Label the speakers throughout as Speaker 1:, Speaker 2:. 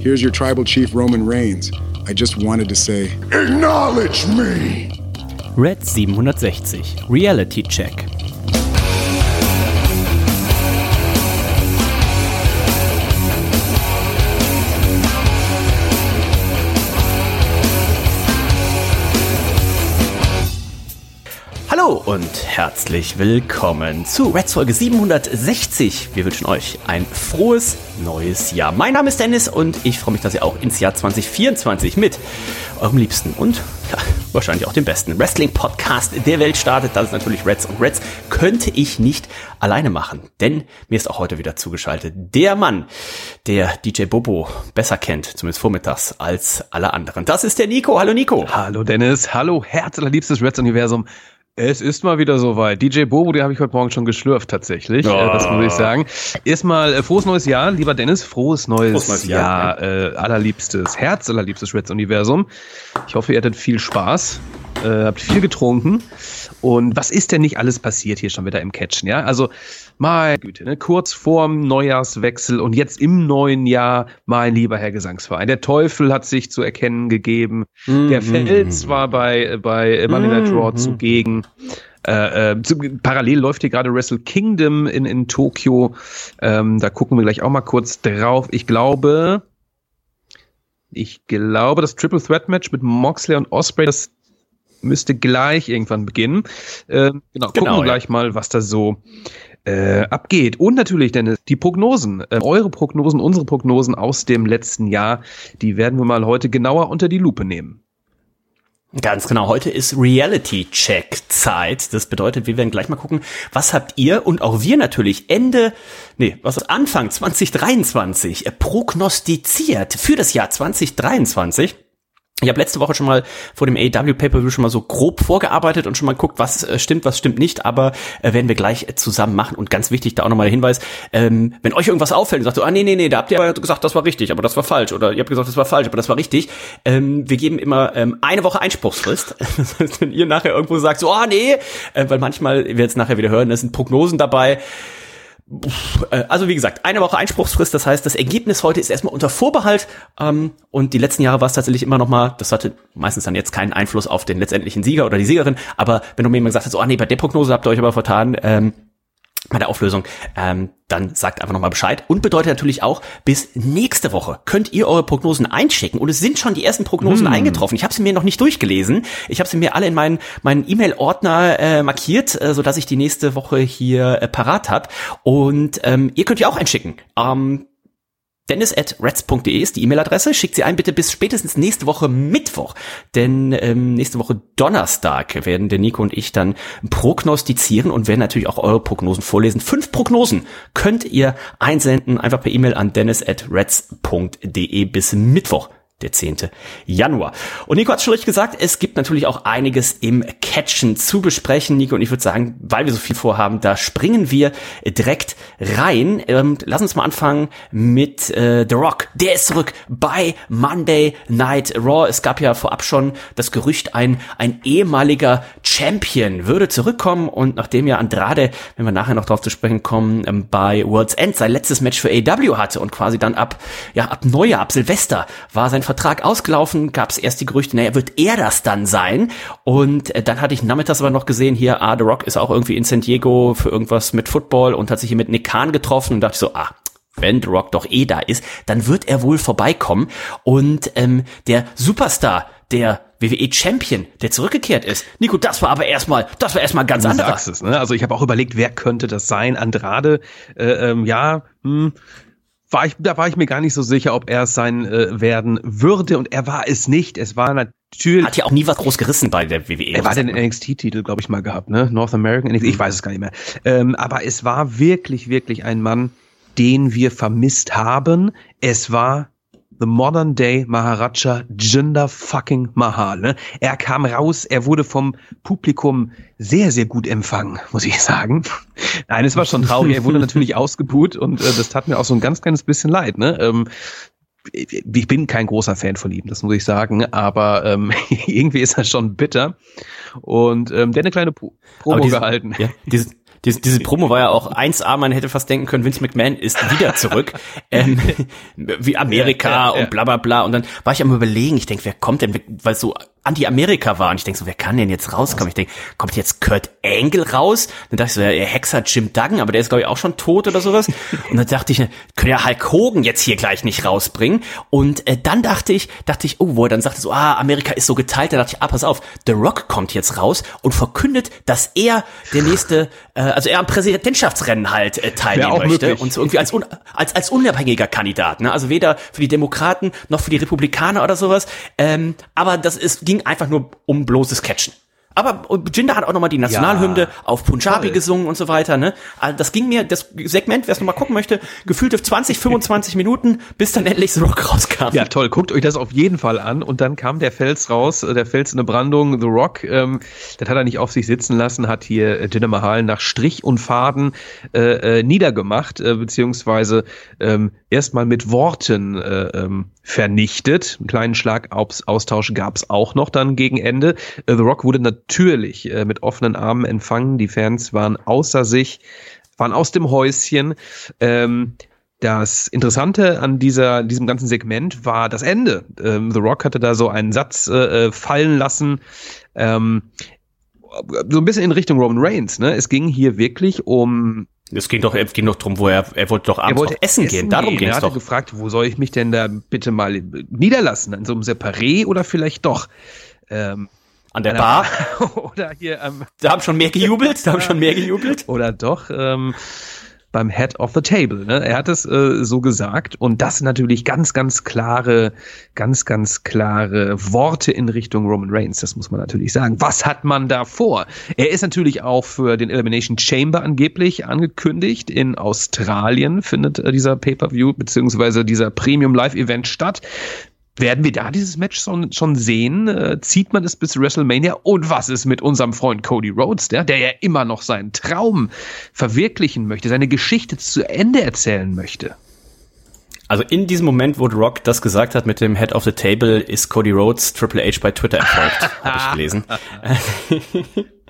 Speaker 1: Here's your tribal chief, Roman Reigns. I just wanted to say,
Speaker 2: Acknowledge me!
Speaker 3: Red 760 Reality Check. Hallo und herzlich willkommen zu Reds Folge 760. Wir wünschen euch ein frohes neues Jahr. Mein Name ist Dennis und ich freue mich, dass ihr auch ins Jahr 2024 mit eurem Liebsten und ja, wahrscheinlich auch dem besten Wrestling-Podcast der Welt startet. Das ist natürlich Reds und Reds könnte ich nicht alleine machen, denn mir ist auch heute wieder zugeschaltet der Mann, der DJ Bobo besser kennt, zumindest vormittags, als alle anderen. Das ist der Nico. Hallo Nico.
Speaker 4: Hallo Dennis. Hallo herzallerliebstes Reds-Universum. Es ist mal wieder soweit. DJ Bobo, die habe ich heute Morgen schon geschlürft tatsächlich. Oh. Äh, das muss ich sagen. Erstmal äh, frohes neues Jahr, lieber Dennis. Frohes neues, frohes neues Jahr, Jahr äh, allerliebstes Herz, allerliebstes Reds Universum. Ich hoffe, ihr hattet viel Spaß, äh, habt viel getrunken. Und was ist denn nicht alles passiert hier schon wieder im Catchen? Ja, also meine Güte, ne? kurz vorm Neujahrswechsel und jetzt im neuen Jahr, mein lieber Herr Gesangsverein. Der Teufel hat sich zu erkennen gegeben. Mm Der Fels war bei, bei Money Night Raw mm zugegen. Äh, äh, parallel läuft hier gerade Wrestle Kingdom in, in Tokio. Ähm, da gucken wir gleich auch mal kurz drauf. Ich glaube, ich glaube, das Triple Threat Match mit Moxley und Osprey, das müsste gleich irgendwann beginnen. Ähm, genau, gucken genau, wir gleich mal, was da so äh, abgeht. Und natürlich, Dennis, die Prognosen, äh, eure Prognosen, unsere Prognosen aus dem letzten Jahr, die werden wir mal heute genauer unter die Lupe nehmen.
Speaker 3: Ganz genau, heute ist Reality-Check-Zeit. Das bedeutet, wir werden gleich mal gucken, was habt ihr und auch wir natürlich Ende, nee, was Anfang 2023 prognostiziert für das Jahr 2023. Ich habe letzte Woche schon mal vor dem AW Pay-Per-View schon mal so grob vorgearbeitet und schon mal guckt, was äh, stimmt, was stimmt nicht, aber äh, werden wir gleich zusammen machen. Und ganz wichtig, da auch nochmal der Hinweis, ähm, wenn euch irgendwas auffällt und sagt so, ah nee, nee, nee, da habt ihr aber gesagt, das war richtig, aber das war falsch. Oder ihr habt gesagt, das war falsch, aber das war richtig. Ähm, wir geben immer ähm, eine Woche Einspruchsfrist. das heißt, wenn ihr nachher irgendwo sagt, so, ah nee, äh, weil manchmal, wir jetzt nachher wieder hören, da sind Prognosen dabei, also wie gesagt, eine Woche Einspruchsfrist, das heißt, das Ergebnis heute ist erstmal unter Vorbehalt ähm, und die letzten Jahre war es tatsächlich immer noch mal, das hatte meistens dann jetzt keinen Einfluss auf den letztendlichen Sieger oder die Siegerin, aber wenn du mir jemand gesagt hast, oh nee, bei der Prognose habt ihr euch aber vertan, ähm, bei der Auflösung, ähm, dann sagt einfach nochmal Bescheid. Und bedeutet natürlich auch, bis nächste Woche könnt ihr eure Prognosen einschicken. Und es sind schon die ersten Prognosen hm. eingetroffen. Ich habe sie mir noch nicht durchgelesen. Ich habe sie mir alle in meinen meinen E-Mail-Ordner äh, markiert, äh, sodass ich die nächste Woche hier äh, parat habe. Und ähm, ihr könnt ja auch einschicken. Ähm, dennis.reds.de ist die E-Mail-Adresse. Schickt sie ein bitte bis spätestens nächste Woche Mittwoch. Denn ähm, nächste Woche Donnerstag werden der Nico und ich dann prognostizieren und werden natürlich auch eure Prognosen vorlesen. Fünf Prognosen könnt ihr einsenden, einfach per E-Mail an dennis.reds.de bis Mittwoch der 10. Januar. Und Nico hat schon richtig gesagt, es gibt natürlich auch einiges im Catchen zu besprechen. Nico und ich würde sagen, weil wir so viel vorhaben, da springen wir direkt rein. Ähm, lass uns mal anfangen mit äh, The Rock. Der ist zurück bei Monday Night Raw. Es gab ja vorab schon das Gerücht, ein, ein ehemaliger Champion würde zurückkommen und nachdem ja Andrade, wenn wir nachher noch drauf zu sprechen kommen, ähm, bei World's End sein letztes Match für AW hatte und quasi dann ab, ja, ab Neujahr, ab Silvester war sein Vertrag ausgelaufen, gab es erst die Gerüchte, naja, wird er das dann sein? Und äh, dann hatte ich nachmittags aber noch gesehen, hier, ah, The Rock ist auch irgendwie in San Diego für irgendwas mit Football und hat sich hier mit Nick Khan getroffen und dachte so, ah, wenn The Rock doch eh da ist, dann wird er wohl vorbeikommen. Und ähm, der Superstar, der WWE Champion, der zurückgekehrt ist. Nico, das war aber erstmal, das war erstmal ganz anders.
Speaker 4: Ne? Also ich habe auch überlegt, wer könnte das sein? Andrade, äh, ähm, ja, hm, war ich, da war ich mir gar nicht so sicher, ob er es sein äh, werden würde und er war es nicht. Es war natürlich.
Speaker 3: Hat ja auch nie was groß gerissen bei der WWE.
Speaker 4: Er war den NXT-Titel, glaube ich, mal gehabt, ne? North American NXT, ich weiß es gar nicht mehr. Ähm, aber es war wirklich, wirklich ein Mann, den wir vermisst haben. Es war the modern day Maharaja Jinder fucking Mahal. Ne? Er kam raus, er wurde vom Publikum sehr, sehr gut empfangen, muss ich sagen. Nein, es war schon traurig. Er wurde natürlich ausgebuht und äh, das tat mir auch so ein ganz kleines bisschen leid. Ne? Ähm, ich bin kein großer Fan von ihm, das muss ich sagen, aber ähm, irgendwie ist er schon bitter. Und ähm, der hat eine kleine Pro Promo
Speaker 3: diese,
Speaker 4: gehalten.
Speaker 3: Ja, diese, diese, diese Promo war ja auch 1A, man hätte fast denken können, Vince McMahon ist wieder zurück. ähm, wie Amerika ja, ja, ja. und bla bla bla. Und dann war ich am überlegen, ich denke, wer kommt denn, weil so Anti-Amerika war. Und ich denke so, wer kann denn jetzt rauskommen? Ich denke, kommt jetzt Kurt Angle raus? Dann dachte ich so, ja, Hexer Jim Duggan, aber der ist, glaube ich, auch schon tot oder sowas. Und dann dachte ich, können ja Hulk Hogan jetzt hier gleich nicht rausbringen. Und äh, dann dachte ich, dachte ich, oh, wo er dann sagte so, ah, Amerika ist so geteilt, da dachte ich, ah, pass auf, The Rock kommt jetzt raus und verkündet, dass er der nächste, äh, also er am Präsidentschaftsrennen halt äh, teilnehmen möchte. Möglich. Und so irgendwie als, als, als unabhängiger Kandidat. Ne? Also weder für die Demokraten noch für die Republikaner oder sowas. Ähm, aber das ist, ging ging einfach nur um bloßes Catchen. Aber Jinder hat auch nochmal die Nationalhymne ja, auf Punjabi toll. gesungen und so weiter. Ne? Also das ging mir, das Segment, wer es nochmal gucken möchte, gefühlte 20, 25 Minuten, bis dann endlich The Rock rauskam.
Speaker 4: Ja, toll. Guckt euch das auf jeden Fall an. Und dann kam der Fels raus, äh, der Fels in der Brandung, The Rock. Ähm, das hat er nicht auf sich sitzen lassen, hat hier Jinder Mahal nach Strich und Faden äh, äh, niedergemacht, äh, beziehungsweise ähm, erstmal mit Worten äh, ähm, vernichtet. Einen kleinen Schlagaustausch gab es auch noch dann gegen Ende. Äh, The Rock wurde natürlich äh, mit offenen Armen empfangen. Die Fans waren außer sich, waren aus dem Häuschen. Ähm, das Interessante an dieser, diesem ganzen Segment war das Ende. Ähm, The Rock hatte da so einen Satz äh, äh fallen lassen. Ähm, so ein bisschen in Richtung Roman Reigns. Ne? Es ging hier wirklich um
Speaker 3: es ging doch, es ging doch drum, wo er, er wollte doch abends wollte essen, essen, gehen. Darum ging es doch. Er
Speaker 4: hatte gefragt, wo soll ich mich denn da bitte mal niederlassen? An so einem Separé oder vielleicht doch
Speaker 3: ähm, an der Bar?
Speaker 4: oder hier
Speaker 3: ähm, Da haben schon mehr gejubelt, da haben schon mehr gejubelt.
Speaker 4: Oder doch ähm, beim Head of the Table. Ne? Er hat es äh, so gesagt und das sind natürlich ganz, ganz klare, ganz, ganz klare Worte in Richtung Roman Reigns. Das muss man natürlich sagen. Was hat man da vor? Er ist natürlich auch für den Elimination Chamber angeblich angekündigt. In Australien findet äh, dieser Pay-per-View beziehungsweise dieser Premium Live Event statt. Werden wir da dieses Match schon, schon sehen? Äh, zieht man es bis WrestleMania? Und was ist mit unserem Freund Cody Rhodes, der, der ja immer noch seinen Traum verwirklichen möchte, seine Geschichte zu Ende erzählen möchte?
Speaker 3: Also in diesem Moment, wo The Rock das gesagt hat mit dem Head of the Table, ist Cody Rhodes Triple H bei Twitter erfolgt, habe ich gelesen.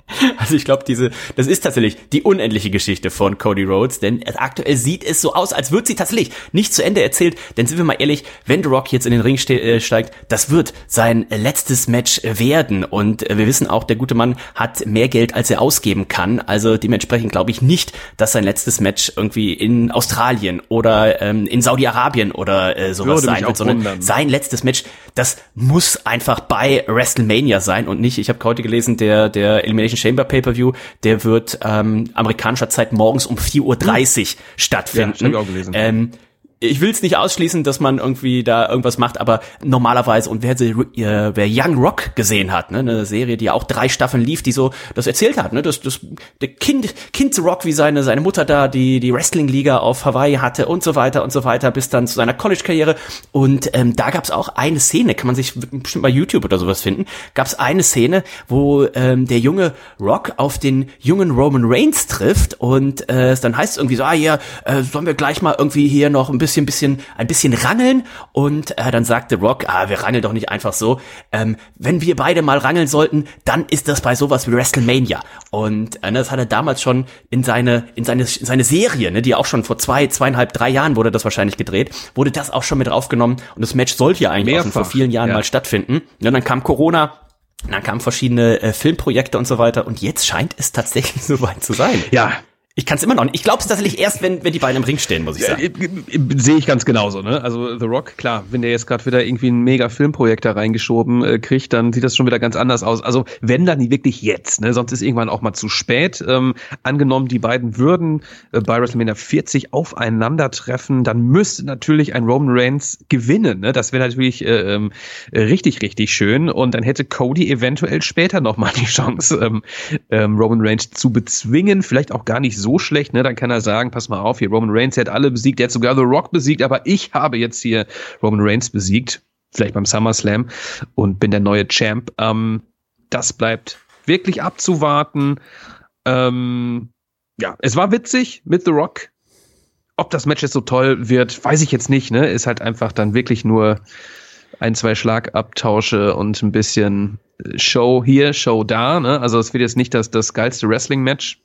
Speaker 3: Also ich glaube, diese, das ist tatsächlich die unendliche Geschichte von Cody Rhodes, denn aktuell sieht es so aus, als wird sie tatsächlich nicht zu Ende erzählt. Denn sind wir mal ehrlich, wenn The Rock jetzt in den Ring ste äh, steigt, das wird sein letztes Match werden. Und äh, wir wissen auch, der gute Mann hat mehr Geld, als er ausgeben kann. Also dementsprechend glaube ich nicht, dass sein letztes Match irgendwie in Australien oder ähm, in Saudi-Arabien oder äh, sowas sein wird, sondern wundern. sein letztes Match, das muss einfach bei WrestleMania sein und nicht. Ich habe heute gelesen, der der Elimination Chamber Pay-Per-View, der wird ähm, amerikanischer Zeit morgens um 4.30 Uhr hm. stattfinden. Ja, ich auch gelesen. Ähm, ich will es nicht ausschließen, dass man irgendwie da irgendwas macht, aber normalerweise, und wer, äh, wer Young Rock gesehen hat, ne, eine Serie, die auch drei Staffeln lief, die so das erzählt hat, ne, das, das, der Kind, Kind Rock, wie seine, seine Mutter da die, die Wrestling-Liga auf Hawaii hatte und so weiter und so weiter, bis dann zu seiner College-Karriere. Und ähm, da gab's auch eine Szene, kann man sich bestimmt bei YouTube oder sowas finden, gab's eine Szene, wo ähm, der junge Rock auf den jungen Roman Reigns trifft und äh, dann heißt es irgendwie so, ah ja, äh, sollen wir gleich mal irgendwie hier noch ein bisschen bisschen, bisschen, ein bisschen rangeln und äh, dann sagte Rock, ah, wir rangeln doch nicht einfach so. Ähm, wenn wir beide mal rangeln sollten, dann ist das bei sowas wie WrestleMania. Und äh, das hat er damals schon in seine, in seine, in seine Serie, ne, die auch schon vor zwei, zweieinhalb, drei Jahren wurde das wahrscheinlich gedreht, wurde das auch schon mit aufgenommen und das Match sollte ja eigentlich auch schon vor vielen Jahren ja. mal stattfinden. Und dann kam Corona, dann kamen verschiedene äh, Filmprojekte und so weiter und jetzt scheint es tatsächlich soweit zu sein.
Speaker 4: Ja,
Speaker 3: ich kann es immer noch nicht. Ich glaube es tatsächlich erst, wenn, wenn die beiden im Ring stehen, muss ich sagen.
Speaker 4: Äh, Sehe ich ganz genauso. Ne? Also The Rock, klar, wenn der jetzt gerade wieder irgendwie ein mega Filmprojekt da reingeschoben äh, kriegt, dann sieht das schon wieder ganz anders aus. Also wenn dann wirklich jetzt, ne? sonst ist irgendwann auch mal zu spät. Ähm, angenommen, die beiden würden äh, bei WrestleMania 40 aufeinandertreffen, dann müsste natürlich ein Roman Reigns gewinnen. Ne? Das wäre natürlich äh, ähm, richtig, richtig schön. Und dann hätte Cody eventuell später nochmal die Chance, ähm, ähm, Roman Reigns zu bezwingen. Vielleicht auch gar nicht so so schlecht, ne? Dann kann er sagen, pass mal auf, hier Roman Reigns hat alle besiegt, der hat sogar The Rock besiegt, aber ich habe jetzt hier Roman Reigns besiegt, vielleicht beim SummerSlam und bin der neue Champ. Ähm, das bleibt wirklich abzuwarten. Ähm, ja, es war witzig mit The Rock. Ob das Match jetzt so toll wird, weiß ich jetzt nicht. Ne? Ist halt einfach dann wirklich nur ein, zwei Schlagabtausche und ein bisschen Show hier, Show da. Ne? Also es wird jetzt nicht das, das geilste Wrestling-Match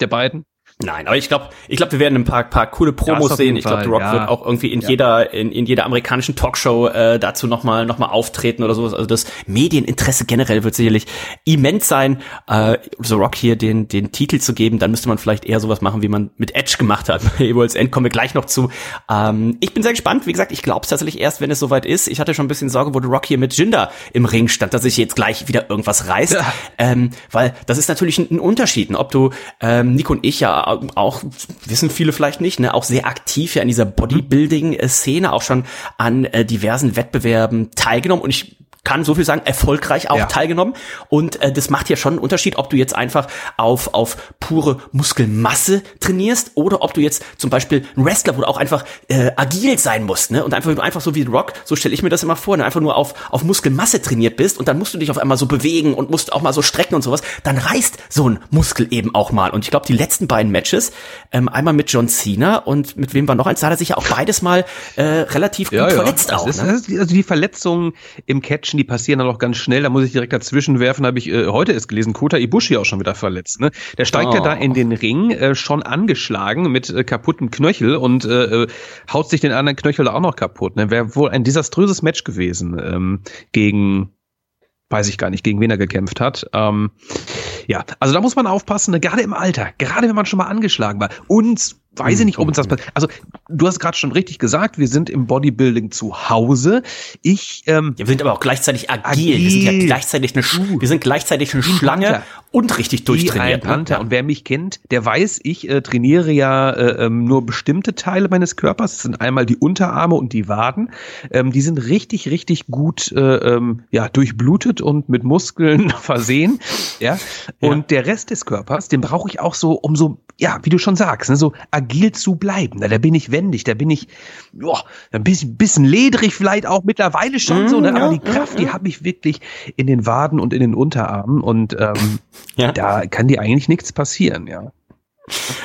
Speaker 4: der beiden.
Speaker 3: Nein, aber ich glaube, ich glaube, wir werden ein paar, paar coole Promos sehen. Ich glaube, The Rock ja. wird auch irgendwie in ja. jeder in, in jeder amerikanischen Talkshow äh, dazu noch mal noch mal auftreten oder sowas. Also das Medieninteresse generell wird sicherlich immens sein, äh, The Rock hier den den Titel zu geben. Dann müsste man vielleicht eher sowas machen, wie man mit Edge gemacht hat. Bei Evol's End kommen wir gleich noch zu. Ähm, ich bin sehr gespannt. Wie gesagt, ich glaube es tatsächlich erst, wenn es soweit ist. Ich hatte schon ein bisschen Sorge, wo The Rock hier mit Jinder im Ring stand, dass sich jetzt gleich wieder irgendwas reißt, ja. ähm, weil das ist natürlich ein, ein Unterschied. Ob du ähm, Nico und ich ja auch, wissen viele vielleicht nicht, ne, auch sehr aktiv ja in dieser Bodybuilding-Szene, auch schon an äh, diversen Wettbewerben teilgenommen. Und ich kann so viel sagen, erfolgreich auch ja. teilgenommen. Und äh, das macht ja schon einen Unterschied, ob du jetzt einfach auf, auf pure Muskelmasse trainierst oder ob du jetzt zum Beispiel ein Wrestler, wo du auch einfach äh, agil sein musst, ne? Und einfach, einfach so wie Rock, so stelle ich mir das immer vor, ne? einfach nur auf, auf Muskelmasse trainiert bist und dann musst du dich auf einmal so bewegen und musst auch mal so strecken und sowas, dann reißt so ein Muskel eben auch mal. Und ich glaube, die letzten beiden Matches, ähm, einmal mit John Cena und mit wem war noch eins, da hat er sich ja auch beides mal äh, relativ ja, gut ja. verletzt
Speaker 4: auch. Ist, ne? also die Verletzungen im Catchen, die passieren dann auch ganz schnell. Da muss ich direkt dazwischen werfen, habe ich äh, heute erst gelesen, Kota Ibushi auch schon wieder verletzt. Ne? Der steigt oh. ja da in den Ring, äh, schon angeschlagen mit äh, kaputtem Knöchel und äh, äh, haut sich den anderen Knöchel auch noch kaputt. Ne? Wäre wohl ein desaströses Match gewesen ähm, gegen weiß ich gar nicht, gegen wen er gekämpft hat. Ähm, ja, also da muss man aufpassen, ne? gerade im Alter, gerade wenn man schon mal angeschlagen war. Und weiß ich nicht, ob uns das passiert. Also, du hast gerade schon richtig gesagt, wir sind im Bodybuilding zu Hause. Ich, ähm,
Speaker 3: ja, wir sind aber auch gleichzeitig agil. agil. Wir sind ja gleichzeitig eine, uh, wir sind gleichzeitig eine Schlange Panther. und richtig durchtrainiert.
Speaker 4: Ein Panther. Ne? Und wer mich kennt, der weiß, ich äh, trainiere ja äh, ähm, nur bestimmte Teile meines Körpers. Das sind einmal die Unterarme und die Waden. Ähm, die sind richtig, richtig gut, äh, ähm, ja, durchblutet und mit Muskeln versehen. Ja. Und ja. der Rest des Körpers, den brauche ich auch so, um so, ja, wie du schon sagst, ne, so agil zu bleiben. Na, da bin ich wendig, da bin ich joa, ein bisschen, bisschen ledrig vielleicht auch mittlerweile schon mm, so, ne? Mhm, aber die Kraft, die habe ich wirklich in den Waden und in den Unterarmen und ähm, ja. da kann dir eigentlich nichts passieren, ja.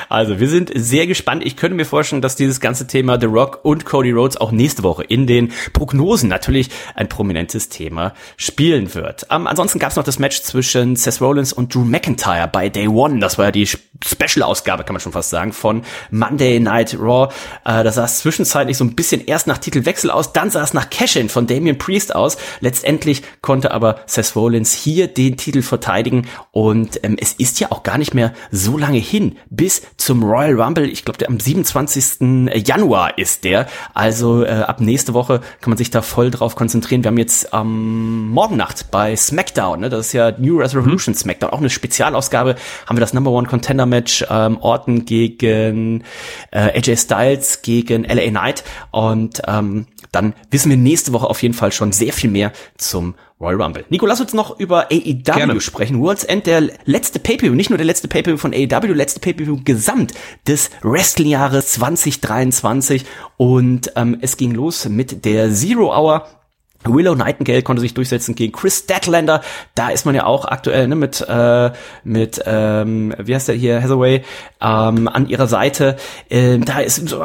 Speaker 3: Also, wir sind sehr gespannt. Ich könnte mir vorstellen, dass dieses ganze Thema The Rock und Cody Rhodes auch nächste Woche in den Prognosen natürlich ein prominentes Thema spielen wird. Ähm, ansonsten gab es noch das Match zwischen Seth Rollins und Drew McIntyre bei Day One. Das war ja die Special-Ausgabe, kann man schon fast sagen, von Monday Night Raw. Äh, da sah zwischenzeitlich so ein bisschen erst nach Titelwechsel aus, dann sah es nach Cash-In von Damian Priest aus. Letztendlich konnte aber Seth Rollins hier den Titel verteidigen und ähm, es ist ja auch gar nicht mehr so lange hin bis zum Royal Rumble. Ich glaube, am 27. Januar ist der. Also äh, ab nächste Woche kann man sich da voll drauf konzentrieren. Wir haben jetzt am ähm, Morgennacht bei SmackDown, ne, das ist ja New Revolution mhm. SmackDown, auch eine Spezialausgabe, haben wir das Number One Contender Match ähm, Orton gegen äh, AJ Styles gegen LA Knight und ähm, dann wissen wir nächste Woche auf jeden Fall schon sehr viel mehr zum Royal Rumble. Nico, lass uns noch über AEW Gerne. sprechen. World's End, der letzte Pay-Per-View, nicht nur der letzte Pay-Per-View von AEW, letzte Pay-Per-View gesamt des Wrestling-Jahres 2023 und ähm, es ging los mit der Zero Hour Willow Nightingale konnte sich durchsetzen gegen Chris Statlander. Da ist man ja auch aktuell ne, mit äh, mit ähm, wie heißt der hier Hathaway ähm, an ihrer Seite. Ähm, da ist so,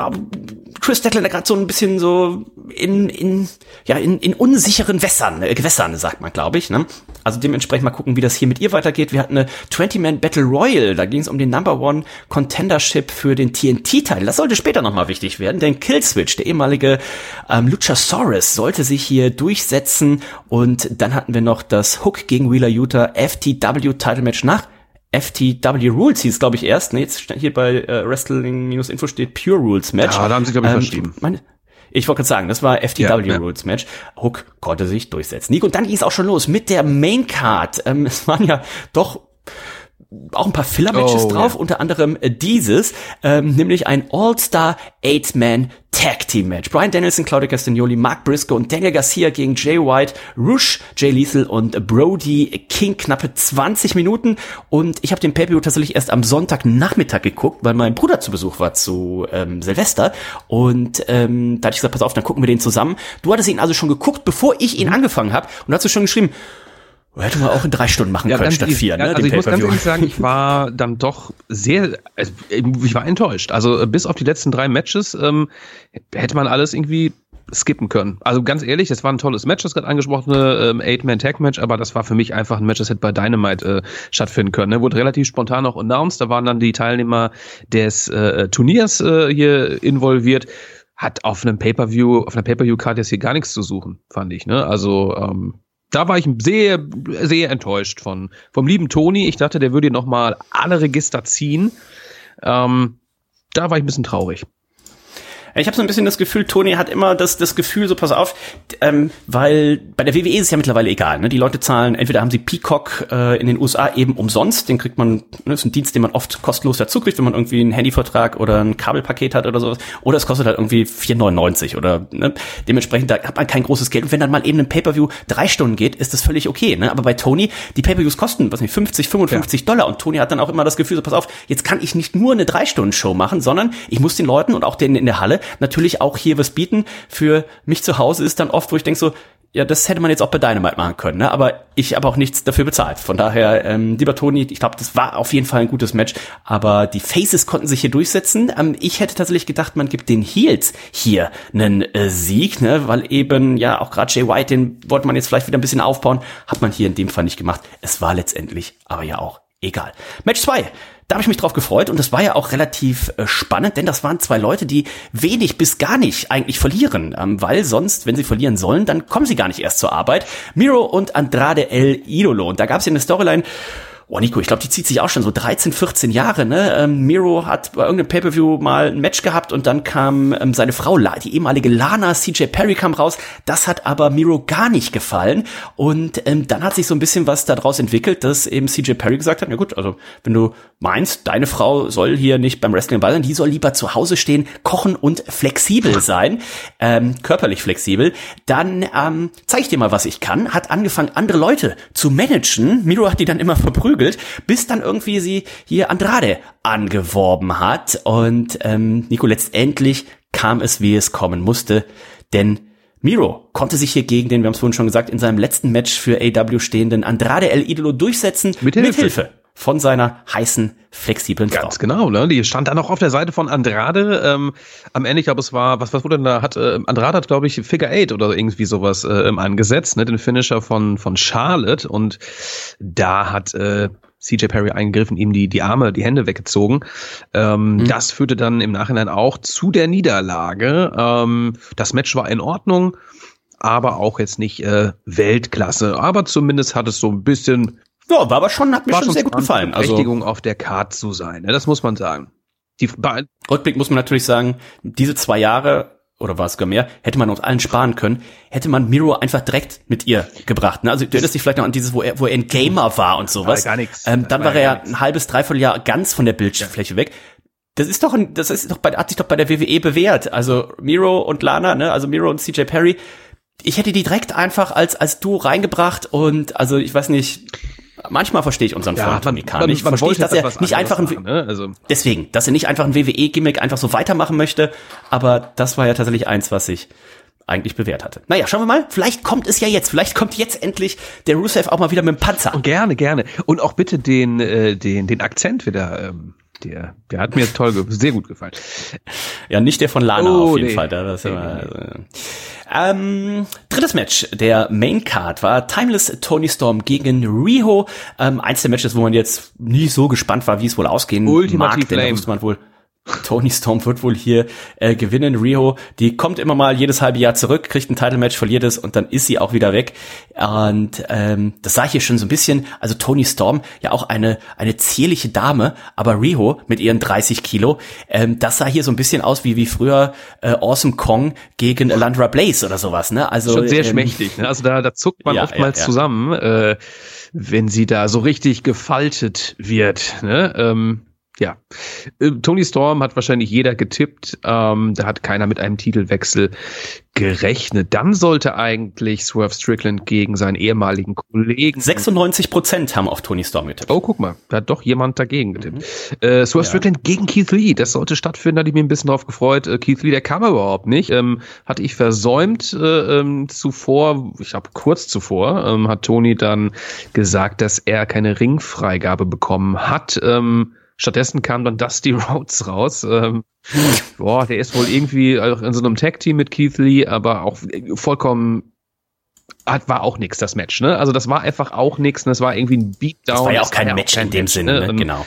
Speaker 3: Chris Statlander gerade so ein bisschen so in in ja in, in unsicheren Wässern äh, Gewässern sagt man glaube ich. Ne? Also dementsprechend mal gucken, wie das hier mit ihr weitergeht. Wir hatten eine 20-Man Battle Royal. Da ging es um den Number One Contendership für den TNT-Teil. Das sollte später nochmal wichtig werden, denn Killswitch, der ehemalige ähm, Luchasaurus, sollte sich hier durchsetzen. Und dann hatten wir noch das Hook gegen Wheeler Utah FTW Title Match nach FTW Rules hieß, glaube ich, erst. Ne, jetzt hier bei äh, Wrestling-Info steht Pure Rules Match.
Speaker 4: Ja, da haben sie, glaube ich, ähm, verschrieben.
Speaker 3: Meine, ich wollte gerade sagen, das war FTW ja, ja. Rules Match. Hook konnte sich durchsetzen. Nico, und dann ging es auch schon los mit der Main Card. Ähm, es waren ja doch auch ein paar Filler-Matches
Speaker 4: Oh,
Speaker 3: drauf,
Speaker 4: ja.
Speaker 3: unter anderem äh, dieses, ähm, nämlich ein All-Star Eight-Man Tag Team Match. Brian Danielson, Claudio Castagnoli, Mark Briscoe und Daniel Garcia gegen Jay White, Rush, Jay Lethal und Brody King. Knappe 20 Minuten. Und ich habe den Pay-Per-View tatsächlich erst am Sonntagnachmittag geguckt, weil mein Bruder zu Besuch war zu ähm, Silvester. Und ähm, da hatte ich gesagt, pass auf, dann gucken wir den zusammen. Du hattest ihn also schon geguckt, bevor ich ihn angefangen habe. Und hast du schon geschrieben, hätte man auch in drei Stunden machen können
Speaker 4: ganz
Speaker 3: statt vier, ne?
Speaker 4: Also ich muss ganz ehrlich sagen, ich war dann doch sehr, also ich war enttäuscht. Also bis auf die letzten drei Matches ähm, hätte man alles irgendwie skippen können. Also ganz ehrlich, das war ein tolles Match, das gerade angesprochene ähm, Eight-Man-Tag-Match, aber das war für mich einfach ein Match, das hätte bei Dynamite äh, stattfinden können. Ne? Wurde relativ spontan auch announced, da waren dann die Teilnehmer des äh, Turniers äh, hier involviert. Hat auf einem Pay-Per-View, auf einer Pay-Per-View-Card jetzt hier gar nichts zu suchen, fand ich. Ne? Also ähm, da war ich sehr, sehr enttäuscht von vom lieben Toni. Ich dachte, der würde noch mal alle Register ziehen. Ähm, da war ich ein bisschen traurig.
Speaker 3: Ich habe so ein bisschen das Gefühl, Tony hat immer das, das Gefühl, so pass auf, ähm, weil bei der WWE ist es ja mittlerweile egal. Ne? Die Leute zahlen, entweder haben sie Peacock äh, in den USA eben umsonst, den kriegt man, ne, ist ein Dienst, den man oft kostenlos dazu kriegt, wenn man irgendwie einen Handyvertrag oder ein Kabelpaket hat oder sowas. Oder es kostet halt irgendwie 4,99 oder ne? dementsprechend, da hat man kein großes Geld. Und wenn dann mal eben ein Pay-Per-View drei Stunden geht, ist das völlig okay. Ne? Aber bei Tony, die Pay-Per-Views kosten, was nicht, 50, 55 Dollar. Und Tony hat dann auch immer das Gefühl, so pass auf, jetzt kann ich nicht nur eine Drei-Stunden-Show machen, sondern ich muss den Leuten und auch denen in der Halle natürlich auch hier was bieten. Für mich zu Hause ist dann oft, wo ich denke so, ja, das hätte man jetzt auch bei Dynamite machen können, ne? aber ich habe auch nichts dafür bezahlt. Von daher, ähm, lieber Toni, ich glaube, das war auf jeden Fall ein gutes Match, aber die Faces konnten sich hier durchsetzen. Ähm, ich hätte tatsächlich gedacht, man gibt den Heels hier einen äh, Sieg, ne? weil eben, ja, auch gerade Jay White, den wollte man jetzt vielleicht wieder ein bisschen aufbauen, hat man hier in dem Fall nicht gemacht. Es war letztendlich aber ja auch egal. Match 2. Da habe ich mich drauf gefreut und das war ja auch relativ äh, spannend, denn das waren zwei Leute, die wenig bis gar nicht eigentlich verlieren, ähm, weil sonst, wenn sie verlieren sollen, dann kommen sie gar nicht erst zur Arbeit. Miro und Andrade El Idolo. Und da gab es ja eine Storyline, Oh, Nico, ich glaube, die zieht sich auch schon so 13, 14 Jahre, ne? Ähm, Miro hat bei irgendeinem Pay-Per-View mal ein Match gehabt und dann kam ähm, seine Frau, die ehemalige Lana, CJ Perry kam raus. Das hat aber Miro gar nicht gefallen. Und ähm, dann hat sich so ein bisschen was daraus entwickelt, dass eben CJ Perry gesagt hat, na gut, also wenn du meinst, deine Frau soll hier nicht beim Wrestling dabei sein, die soll lieber zu Hause stehen, kochen und flexibel sein, ähm, körperlich flexibel, dann ähm, zeig ich dir mal, was ich kann. Hat angefangen, andere Leute zu managen. Miro hat die dann immer verprügelt, bis dann irgendwie sie hier Andrade angeworben hat. Und ähm, Nico, letztendlich kam es, wie es kommen musste, denn Miro konnte sich hier gegen den, wir haben es vorhin schon gesagt, in seinem letzten Match für AW stehenden Andrade El Idolo durchsetzen.
Speaker 4: Mit Hilfe.
Speaker 3: Von seiner heißen, flexiblen Frau.
Speaker 4: Ganz genau, ne? Die stand dann auch auf der Seite von Andrade. Ähm, am Ende, ich glaube, es war, was, was wurde denn da? Hat, äh, Andrade hat, glaube ich, Figure Eight oder irgendwie sowas äh, angesetzt, ne? Den Finisher von, von Charlotte. Und da hat äh, CJ Perry eingegriffen, ihm die, die Arme, die Hände weggezogen. Ähm, Das führte dann im Nachhinein auch zu der Niederlage. Ähm, das Match war in Ordnung, aber auch jetzt nicht äh, Weltklasse. Aber zumindest hat es so ein bisschen
Speaker 3: Ja, war aber schon, hat mir schon sehr gut gefallen. Also
Speaker 4: Berechtigung auf der Card zu sein. Ne? Das muss man sagen. Die, bei-
Speaker 3: Rückblick muss man natürlich sagen, diese zwei Jahre oder war es gar mehr, hätte man uns allen sparen können, hätte man Miro einfach direkt mit ihr gebracht. Ne? Also du erinnerst dich vielleicht noch an dieses, wo er, wo er ein Gamer war und sowas.
Speaker 4: War gar nix.
Speaker 3: Ähm, dann
Speaker 4: War
Speaker 3: war er ja ein halbes, dreiviertel Jahr ganz von der Bildfläche weg. Das ist doch, ein, das ist doch bei, hat sich doch bei der WWE bewährt. Also Miro und Lana, ne, also Miro und CJ Perry. Ich hätte die direkt einfach als als Duo reingebracht und also ich weiß nicht. Manchmal verstehe ich unseren Freund Tony Khan nicht. Verstehe ich, dass er
Speaker 4: etwas
Speaker 3: nicht einfach ein,
Speaker 4: machen, ne? Also
Speaker 3: Deswegen, dass er nicht einfach ein WWE-Gimmick einfach so weitermachen möchte, aber das war ja tatsächlich eins, was sich eigentlich bewährt hatte. Naja, schauen wir mal, vielleicht kommt es ja jetzt, vielleicht kommt jetzt endlich der Rusev auch mal wieder mit dem Panzer.
Speaker 4: und gerne, gerne. Und auch bitte den, äh, den, den Akzent wieder. Ähm, der, der hat mir toll, sehr gut gefallen.
Speaker 3: Ja, nicht der von Lana
Speaker 4: Oh,
Speaker 3: auf jeden
Speaker 4: nee.
Speaker 3: Fall. Da, das immer, also, ähm, drittes Match der Main Card war Timeless Tony Storm gegen Riho. Ähm, eins der Matches, wo man jetzt nie so gespannt war, wie es wohl ausgehen
Speaker 4: Ultimative
Speaker 3: mag, denn da wusste man wohl Tony Storm wird wohl hier äh, gewinnen. Rio, die kommt immer mal jedes halbe Jahr zurück, kriegt ein Title-Match, verliert es und dann ist sie auch wieder weg. Und ähm, das sah ich hier schon so ein bisschen. Also Tony Storm, ja auch eine eine zierliche Dame, aber Rio mit ihren 30 Kilo, ähm, das sah hier so ein bisschen aus wie wie früher äh, Awesome Kong gegen Alandra Blaze oder sowas. Ne? Also
Speaker 4: schon sehr
Speaker 3: ähm,
Speaker 4: schmächtig. Ne? Also da da zuckt man
Speaker 3: Ja,
Speaker 4: oftmals
Speaker 3: ja, ja.
Speaker 4: zusammen, äh, wenn sie da so richtig gefaltet wird. Ne? Ähm, ja, Äh, Tony Storm hat wahrscheinlich jeder getippt. Ähm, da hat keiner mit einem Titelwechsel gerechnet. Dann sollte eigentlich Swerve Strickland gegen seinen ehemaligen Kollegen
Speaker 3: 96 Prozent haben auf Tony Storm getippt.
Speaker 4: Oh, guck mal, da hat doch jemand dagegen getippt.
Speaker 3: Mhm.
Speaker 4: Äh, Swerve Strickland gegen Keith Lee, das sollte stattfinden, da hatte ich mich ein bisschen drauf gefreut. Äh, Keith Lee, der kam überhaupt nicht. Ähm, hatte ich versäumt äh, ähm, zuvor, ich glaube kurz zuvor, ähm, hat Tony dann gesagt, dass er keine Ringfreigabe bekommen hat. Ähm, stattdessen kam dann Dusty Rhodes raus. Ähm, boah, der ist wohl irgendwie auch in so einem Tag-Team mit Keith Lee, aber auch vollkommen hat, war auch nix, das Match, ne? Also das war einfach auch nix, ne? Das war irgendwie ein Beatdown.
Speaker 3: Das war ja auch kein Match in dem Sinne, ne?
Speaker 4: Ähm,
Speaker 3: genau.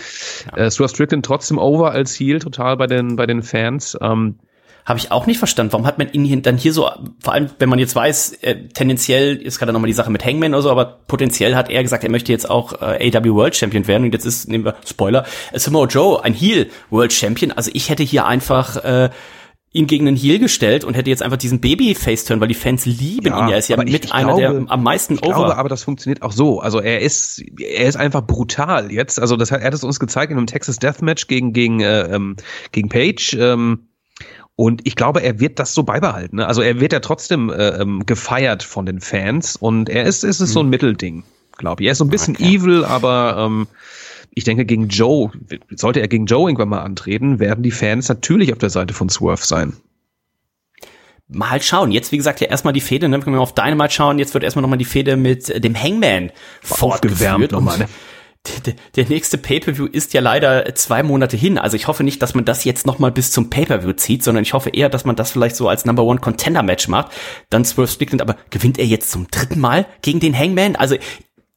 Speaker 4: Äh, Stuart Strickland trotzdem over als Heel, total bei den, bei den Fans. Ähm,
Speaker 3: Habe ich auch nicht verstanden. Warum hat man ihn dann hier so, vor allem wenn man jetzt weiß, äh, tendenziell ist gerade nochmal die Sache mit Hangman oder so, aber potenziell hat er gesagt, er möchte jetzt auch äh, AW World Champion werden und jetzt ist, nehmen wir, Spoiler, äh, Samoa Joe, ein Heel World Champion. Also ich hätte hier einfach äh, ihn gegen einen Heel gestellt und hätte jetzt einfach diesen Baby-Face-Turn, weil die Fans lieben ihn ja. Er ist ja
Speaker 4: aber
Speaker 3: mit
Speaker 4: ich
Speaker 3: einer
Speaker 4: glaube-
Speaker 3: der am meisten
Speaker 4: ich
Speaker 3: over.
Speaker 4: glaube aber, das funktioniert auch so. Also er ist, er ist einfach brutal jetzt. Also das hat, er hat es uns gezeigt in einem Texas Deathmatch gegen, gegen, äh, ähm, gegen Page. Ähm, und ich glaube, er wird das so beibehalten. Ne? Also er wird ja trotzdem äh, ähm, gefeiert von den Fans und er ist, ist es so ein Mittelding, glaube ich. Er ist so ein bisschen evil, aber ähm, ich denke, gegen Joe, sollte er gegen Joe irgendwann mal antreten, werden die Fans natürlich auf der Seite von Swerve sein.
Speaker 3: mal schauen. Jetzt, wie gesagt, ja erstmal die Fehde, ne? können wir auf Dynamite schauen. Jetzt wird erstmal nochmal die Fehde mit äh, dem Hangman
Speaker 4: aufgewärmt
Speaker 3: fortgeführt.
Speaker 4: nochmal, ne?
Speaker 3: Der, nächste Pay-Per-View ist ja leider zwei Monate hin. Also ich hoffe nicht, dass man das jetzt nochmal bis zum Pay-Per-View zieht, sondern ich hoffe eher, dass man das vielleicht so als Number One Contender Match macht. Dann Swerve Strickland, aber gewinnt er jetzt zum dritten Mal gegen den Hangman? Also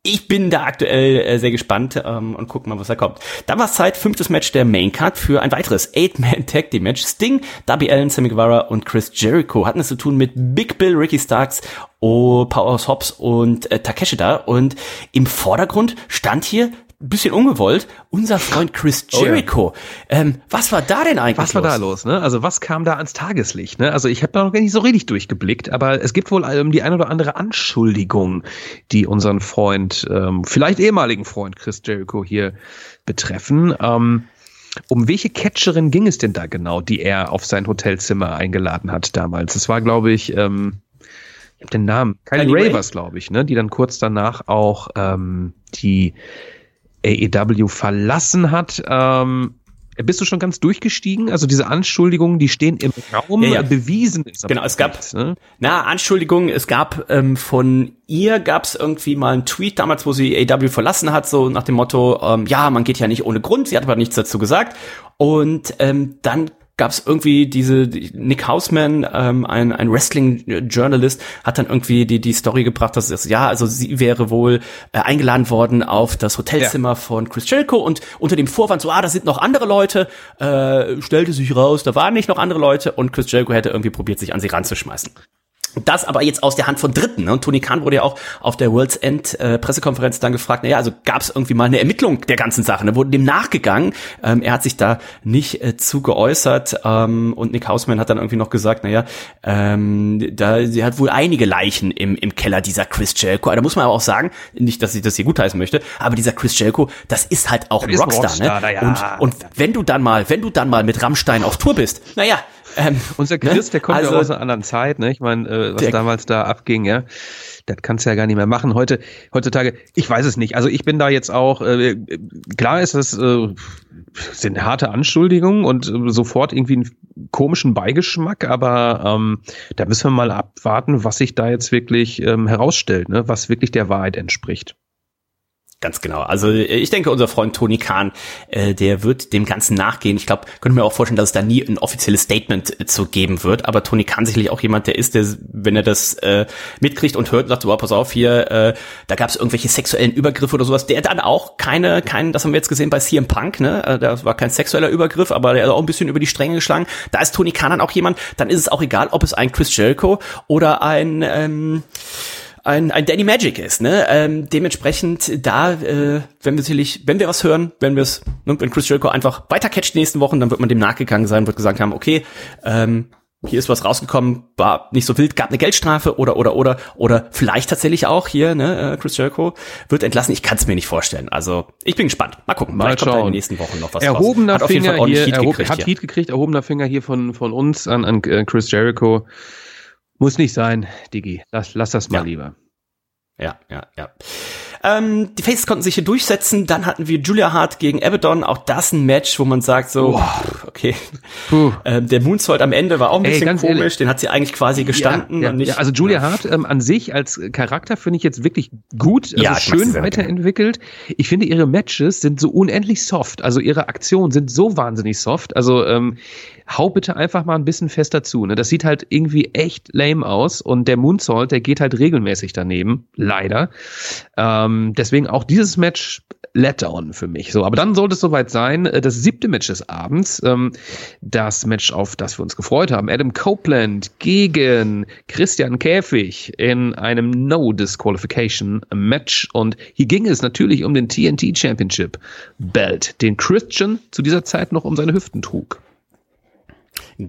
Speaker 3: ich bin da aktuell äh, sehr gespannt ähm, und gucken mal, was da kommt. Dann war es Zeit, fünftes Match der Main Card für ein weiteres Eight-Man-Tag Team Match. Sting, Darby Allen, Sammy Guevara und Chris Jericho hatten es zu tun mit Big Bill, Ricky Starks, oh, Powerhouse Hobbs und äh, Takeshita. Und im Vordergrund stand hier bisschen ungewollt, unser Freund Chris
Speaker 4: Oh ja.
Speaker 3: Jericho. ähm, was war da denn eigentlich
Speaker 4: Was war da los? Ne? Also was kam da ans Tageslicht? Ne? Also ich habe da noch gar nicht so richtig durchgeblickt, aber es gibt wohl ähm, die ein oder andere Anschuldigung, die unseren Freund, ähm, vielleicht ehemaligen Freund Chris Jericho hier betreffen. Ähm, um welche Catcherin ging es denn da genau, die er auf sein Hotelzimmer eingeladen hat damals? Es war, glaube ich, ähm, ich habe den Namen, Kylie,
Speaker 3: Ray?
Speaker 4: Ravers, glaube ich, ne? die dann kurz danach auch ähm, die AEW verlassen hat. Ähm, bist du schon ganz durchgestiegen? Also diese Anschuldigungen, die stehen im Raum,
Speaker 3: Ja, ja.
Speaker 4: bewiesen ist
Speaker 3: Genau, es gab-
Speaker 4: nichts, ne?
Speaker 3: Na, Anschuldigung, es gab ähm, von ihr gab es irgendwie mal einen Tweet damals, wo sie AW verlassen hat, so nach dem Motto, ähm, ja, man geht ja nicht ohne Grund, sie hat aber nichts dazu gesagt. Und ähm, dann gab es irgendwie diese die- Nick Hausman, ähm, ein, ein Wrestling-Journalist, hat dann irgendwie die, die Story gebracht, dass es, ja, also sie wäre wohl äh, eingeladen worden auf das Hotelzimmer von Chris Jericho und unter dem Vorwand so, ah, da sind noch andere Leute, äh, stellte sich raus, da waren nicht noch andere Leute und Chris Jericho hätte irgendwie probiert, sich an sie ranzuschmeißen. Das aber jetzt aus der Hand von Dritten. Ne? Und Tony Khan wurde ja auch auf der World's End äh, Pressekonferenz dann gefragt, naja, also gab es irgendwie mal eine Ermittlung der ganzen Sache. Ne? Wurde dem nachgegangen. Ähm, er hat sich da nicht äh, zu geäußert. Ähm, und Nick Hausman hat dann irgendwie noch gesagt, naja, ähm, da sie hat wohl einige Leichen im, im Keller dieser Chris Jericho. Da muss man aber auch sagen, nicht, dass ich das hier gutheißen möchte, aber dieser Chris Jericho, das ist halt auch ein Rockstar.
Speaker 4: Rockstar,
Speaker 3: ne?
Speaker 4: ja.
Speaker 3: Und, und wenn du dann mal, wenn du dann mal mit Rammstein auf Tour bist, naja, ähm,
Speaker 4: Unser Chris, der kommt
Speaker 3: Also-
Speaker 4: ja aus einer anderen Zeit, ne? Ich meine, äh, was
Speaker 3: Der-
Speaker 4: damals da abging, ja. Das kannst du ja gar nicht mehr machen. Heute, heutzutage, ich weiß es nicht. Also ich bin da jetzt auch, äh, klar ist das, äh, sind harte Anschuldigungen und äh, sofort irgendwie einen komischen Beigeschmack, aber ähm, da müssen wir mal abwarten, was sich da jetzt wirklich ähm, herausstellt, ne? was wirklich der Wahrheit entspricht.
Speaker 3: Ganz genau. Also ich denke, unser Freund Tony Khan, äh, der wird dem Ganzen nachgehen. Ich glaube, könnte mir auch vorstellen, dass es da nie ein offizielles Statement äh, zu geben wird. Aber Tony Khan sicherlich auch jemand, der ist, der, wenn er das äh, mitkriegt und hört, sagt so, pass auf, hier, äh, da gab es irgendwelche sexuellen Übergriffe oder sowas. Der dann auch keine, keinen, das haben wir jetzt gesehen bei CM Punk, ne? Äh, da war kein sexueller Übergriff, aber der hat auch ein bisschen über die Stränge geschlagen. Da ist Tony Khan dann auch jemand, dann ist es auch egal, ob es ein Chris Jericho oder ein ähm, ein, ein Danny Magic ist. Ne? Ähm, dementsprechend da, äh, wenn wir sicherlich, wenn wir was hören, wenn wir es, ne, wenn Chris Jericho einfach weiter catcht die nächsten Wochen, dann wird man dem nachgegangen sein, wird gesagt haben, okay, ähm, hier ist was rausgekommen, war nicht so wild, gab eine Geldstrafe oder oder oder oder vielleicht tatsächlich auch hier, ne, äh, Chris Jericho wird entlassen. Ich kann es mir nicht vorstellen. Also ich bin gespannt. Mal gucken.
Speaker 4: Mal
Speaker 3: kommt da in den nächsten Wochen noch was
Speaker 4: Erhobener
Speaker 3: raus. Hat auf jeden
Speaker 4: Finger
Speaker 3: Fall
Speaker 4: hier,
Speaker 3: Heat
Speaker 4: erhob,
Speaker 3: gekriegt
Speaker 4: hat. Heat gekriegt, erhobener Finger hier von, von uns an, an äh, Chris Jericho. Muss nicht sein, Digi. Lass, lass das mal
Speaker 3: Ja.
Speaker 4: lieber.
Speaker 3: Ja, ja, ja. Ähm, die Faces konnten sich hier durchsetzen. Dann hatten wir Julia Hart gegen Abaddon. Auch das ein Match, wo man sagt so, pff, okay.
Speaker 4: Puh.
Speaker 3: Ähm, der Moonsault am Ende war auch ein
Speaker 4: Ey,
Speaker 3: bisschen komisch.
Speaker 4: ehrlich.
Speaker 3: Den hat sie eigentlich quasi gestanden
Speaker 4: Ja, ja,
Speaker 3: und nicht.
Speaker 4: ja, also Julia Hart ähm, an sich als Charakter finde ich jetzt wirklich gut, also
Speaker 3: Ja,
Speaker 4: schön weiterentwickelt. Ich finde ihre Matches sind so unendlich soft, also ihre Aktionen sind so wahnsinnig soft. Also ähm, hau bitte einfach mal ein bisschen fester zu. Ne? Das sieht halt irgendwie echt lame aus und der Moonsault, der geht halt regelmäßig daneben, leider. Ähm, deswegen auch dieses Match Letdown für mich. So, aber dann sollte es soweit sein. äh, Das siebte Match des Abends, ähm, das Match, auf das wir uns gefreut haben. Adam Copeland gegen Christian Käfig in einem No Disqualification Match. Und hier ging es natürlich um den TNT Championship Belt, den Christian zu dieser Zeit noch um seine Hüften trug.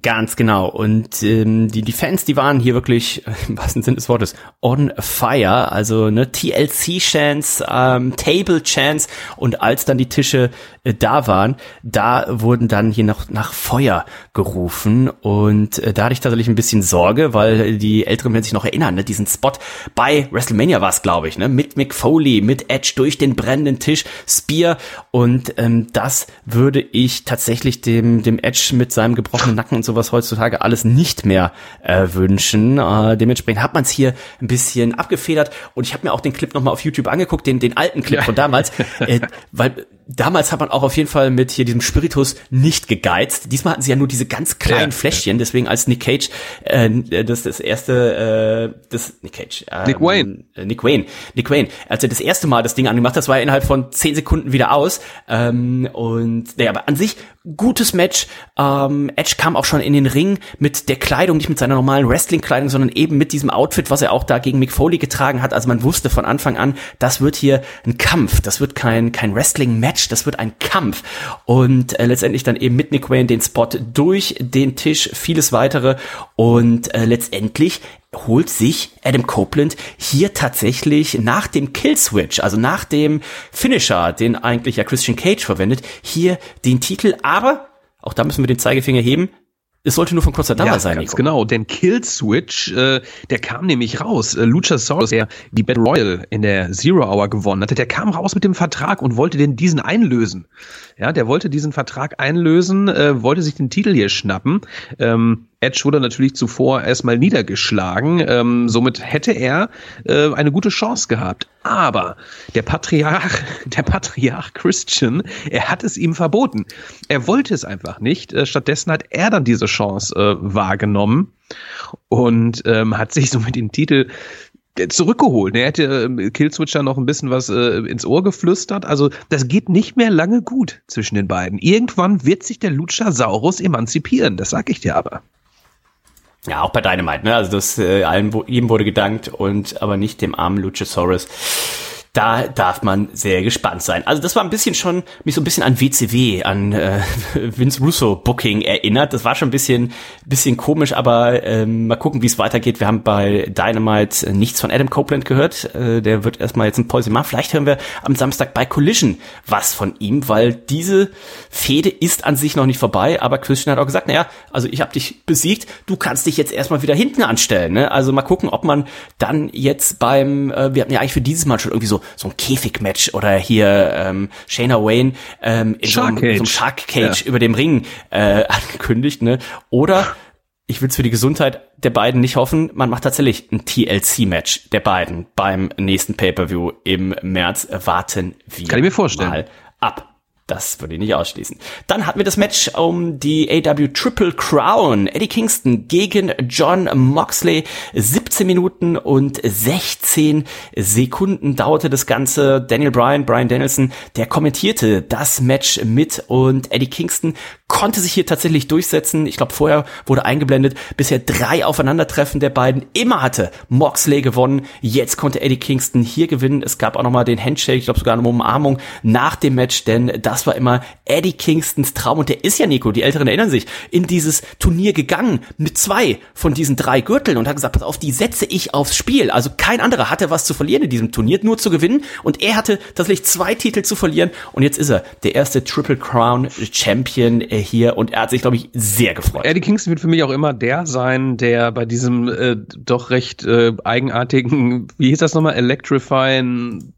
Speaker 3: Ganz genau. Und ähm, die, die Fans, die waren hier wirklich, äh, im wahrsten Sinne des Wortes, on fire. Also ne, TLC-Chants, ähm, Table-Chants und als dann die Tische äh, da waren, da wurden dann hier noch nach Feuer gerufen. Und äh, da hatte ich tatsächlich ein bisschen Sorge, weil die Älteren werden sich noch erinnern, ne, diesen Spot bei WrestleMania war es, glaube ich, ne, mit Mick Foley, mit Edge durch den brennenden Tisch, Spear. Und ähm, das würde ich tatsächlich dem, dem Edge mit seinem gebrochenen Nacken und sowas heutzutage alles nicht mehr äh, wünschen. Äh, dementsprechend hat man es hier ein bisschen abgefedert und ich habe mir auch den Clip nochmal auf YouTube angeguckt, den, den alten Clip von damals, äh, weil damals hat man auch auf jeden Fall mit hier diesem Spiritus nicht gegeizt. Diesmal hatten sie ja nur diese ganz kleinen
Speaker 4: Ja.
Speaker 3: Fläschchen, deswegen als Nick Cage äh, das das erste äh, das Nick Cage ähm,
Speaker 4: Nick Wayne.
Speaker 3: äh, Nick Wayne, Nick Wayne, als er das erste Mal das Ding angemacht hat, das war er innerhalb von zehn Sekunden wieder aus. Ähm, und naja, aber an sich gutes Match. Ähm, Edge kam auch schon in den Ring mit der Kleidung, nicht mit seiner normalen Wrestling-Kleidung, sondern eben mit diesem Outfit, was er auch da gegen Mick Foley getragen hat. Also man wusste von Anfang an, das wird hier ein Kampf, das wird kein kein Wrestling-Match, das wird ein Kampf. Und äh, letztendlich dann eben mit Nick Wayne den Spot durch den Tisch, vieles weitere und äh, letztendlich holt sich Adam Copeland hier tatsächlich nach dem Killswitch, also nach dem Finisher, den eigentlich ja Christian Cage verwendet, hier den Titel, aber auch da müssen wir den Zeigefinger heben. Es sollte nur von kurzer Dauer sein,
Speaker 4: ganz
Speaker 3: Nico.
Speaker 4: genau. Denn Killswitch, äh, der kam nämlich raus. Äh, Luchasaurus, der die Battle Royal in der Zero Hour gewonnen hatte, der kam raus mit dem Vertrag und wollte den diesen einlösen. Ja, der wollte diesen Vertrag einlösen, äh, wollte sich den Titel hier schnappen. Ähm, Edge wurde natürlich zuvor erstmal niedergeschlagen. Ähm, somit hätte er äh, eine gute Chance gehabt. Aber der Patriarch, der Patriarch Christian, er hat es ihm verboten. Er wollte es einfach nicht. Äh, stattdessen hat er dann diese Chance äh, wahrgenommen und ähm, hat sich somit den Titel äh, zurückgeholt. Er hätte ähm, Killswitcher noch ein bisschen was äh, ins Ohr geflüstert. Also das geht nicht mehr lange gut zwischen den beiden. Irgendwann wird sich der Luchasaurus emanzipieren. Das sag ich dir aber.
Speaker 3: Ja, auch bei Dynamite, ne? Also das äh, allen, wo- ihm wurde gedankt und aber nicht dem armen Luchasaurus. Da darf man sehr gespannt sein. Also das war ein bisschen schon, mich so ein bisschen an WCW, an äh, Vince Russo Booking erinnert. Das war schon ein bisschen, bisschen komisch, aber ähm, mal gucken, wie es weitergeht. Wir haben bei Dynamite nichts von Adam Copeland gehört. Äh, der wird erstmal jetzt ein Pause machen. Vielleicht hören wir am Samstag bei Collision was von ihm, weil diese Fehde ist an sich noch nicht vorbei. Aber Christian hat auch gesagt, naja, also ich habe dich besiegt, du kannst dich jetzt erstmal wieder hinten anstellen. Ne? Also mal gucken, ob man dann jetzt beim, äh, wir hatten ja eigentlich für dieses Mal schon irgendwie so so ein Käfigmatch oder hier ähm, Shayna Wayne ähm, in so einem,
Speaker 4: Shark
Speaker 3: so einem
Speaker 4: Cage.
Speaker 3: Shark Cage über dem Ring äh, angekündigt, ne? Oder ich will es für die Gesundheit der beiden nicht hoffen. Man macht tatsächlich ein TLC-Match der beiden beim nächsten Pay-per-View im März. Warten wir
Speaker 4: Kann ich mir vorstellen.
Speaker 3: mal ab. Das würde ich nicht ausschließen. Dann hatten wir das Match um die AW Triple Crown. Eddie Kingston gegen John Moxley. 17 Minuten und 16 Sekunden dauerte das Ganze. Daniel Bryan, Brian Danielson, der kommentierte das Match mit und Eddie Kingston konnte sich hier tatsächlich durchsetzen. Ich glaube, vorher wurde eingeblendet, bisher drei Aufeinandertreffen der beiden. Immer hatte Moxley gewonnen. Jetzt konnte Eddie Kingston hier gewinnen. Es gab auch nochmal den Handshake, ich glaube sogar eine Umarmung nach dem Match, denn das war immer Eddie Kingstons Traum. Und der ist ja, Nico, die Älteren erinnern sich, in dieses Turnier gegangen mit zwei von diesen drei Gürteln und hat gesagt, pass auf, die setze ich aufs Spiel. Also kein anderer hatte was zu verlieren in diesem Turnier, nur zu gewinnen. Und er hatte tatsächlich zwei Titel zu verlieren. Und jetzt ist er der erste Triple Crown Champion äh, hier. Und er hat sich, glaube ich, sehr gefreut.
Speaker 4: Eddie Kingston wird für mich auch immer der sein, der bei diesem äh, doch recht äh, eigenartigen, wie hieß das nochmal, Electrifying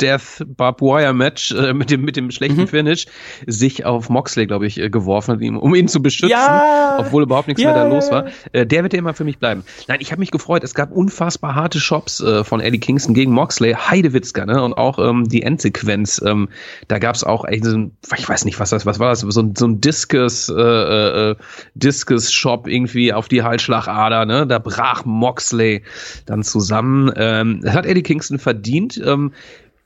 Speaker 4: Death Barbed Wire Match äh, mit dem mit dem schlechten
Speaker 3: Mhm.
Speaker 4: Finish sich auf Moxley, glaube ich, äh, geworfen hat, um ihn zu beschützen,
Speaker 3: Ja!
Speaker 4: obwohl überhaupt nichts
Speaker 3: Ja,
Speaker 4: mehr da los war. Äh, der wird ja immer für mich bleiben. Nein, ich habe mich gefreut. Es gab unfassbar harte Shops äh, von Eddie Kingston gegen Moxley, Heidewitzka, ne? Und auch ähm, die Endsequenz. Ähm, da gab es auch echt so ein, ich weiß nicht, was das, was war das, so ein, so ein Discus, äh, äh, Discus Shop irgendwie auf die Halsschlagader, ne? Da brach Moxley dann zusammen. Ähm, das hat Eddie Kingston verdient. Ähm,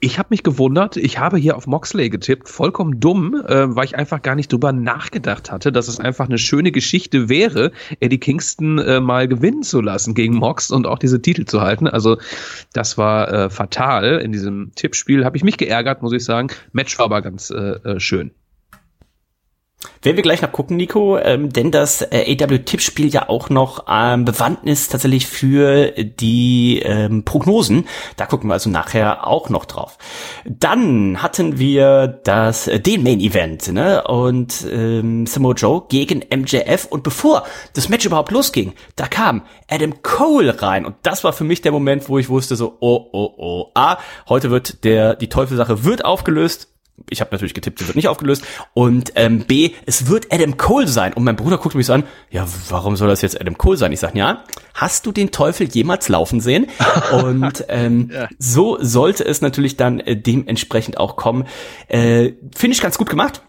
Speaker 4: ich habe mich gewundert, ich habe hier auf Moxley getippt, vollkommen dumm, äh, weil ich einfach gar nicht drüber nachgedacht hatte, dass es einfach eine schöne Geschichte wäre, Eddie Kingston äh, mal gewinnen zu lassen gegen Mox und auch diese Titel zu halten. Also das war äh, fatal. In diesem Tippspiel habe ich mich geärgert, muss ich sagen. Match war aber ganz äh, äh, schön.
Speaker 3: Werden wir gleich noch gucken, Nico, ähm, denn das äh, AW-Tippspiel ja auch noch ähm, Bewandtnis tatsächlich für die ähm, Prognosen. Da gucken wir also nachher auch noch drauf. Dann hatten wir das äh, den Main Event ne? und ähm, Samoa Joe gegen MJF und bevor das Match überhaupt losging, da kam Adam Cole rein und das war für mich der Moment, wo ich wusste so, oh, oh, oh, ah, heute wird der die Teufelssache wird aufgelöst ich habe natürlich getippt, sie wird nicht aufgelöst. Und ähm, B, es wird Adam Cole sein. Und mein Bruder guckt mich so an, ja, warum soll das jetzt Adam Cole sein? Ich sage, ja, hast du den Teufel jemals laufen sehen? Und ähm, so sollte es natürlich dann äh, dementsprechend auch kommen. Äh, Finde ich ganz gut gemacht.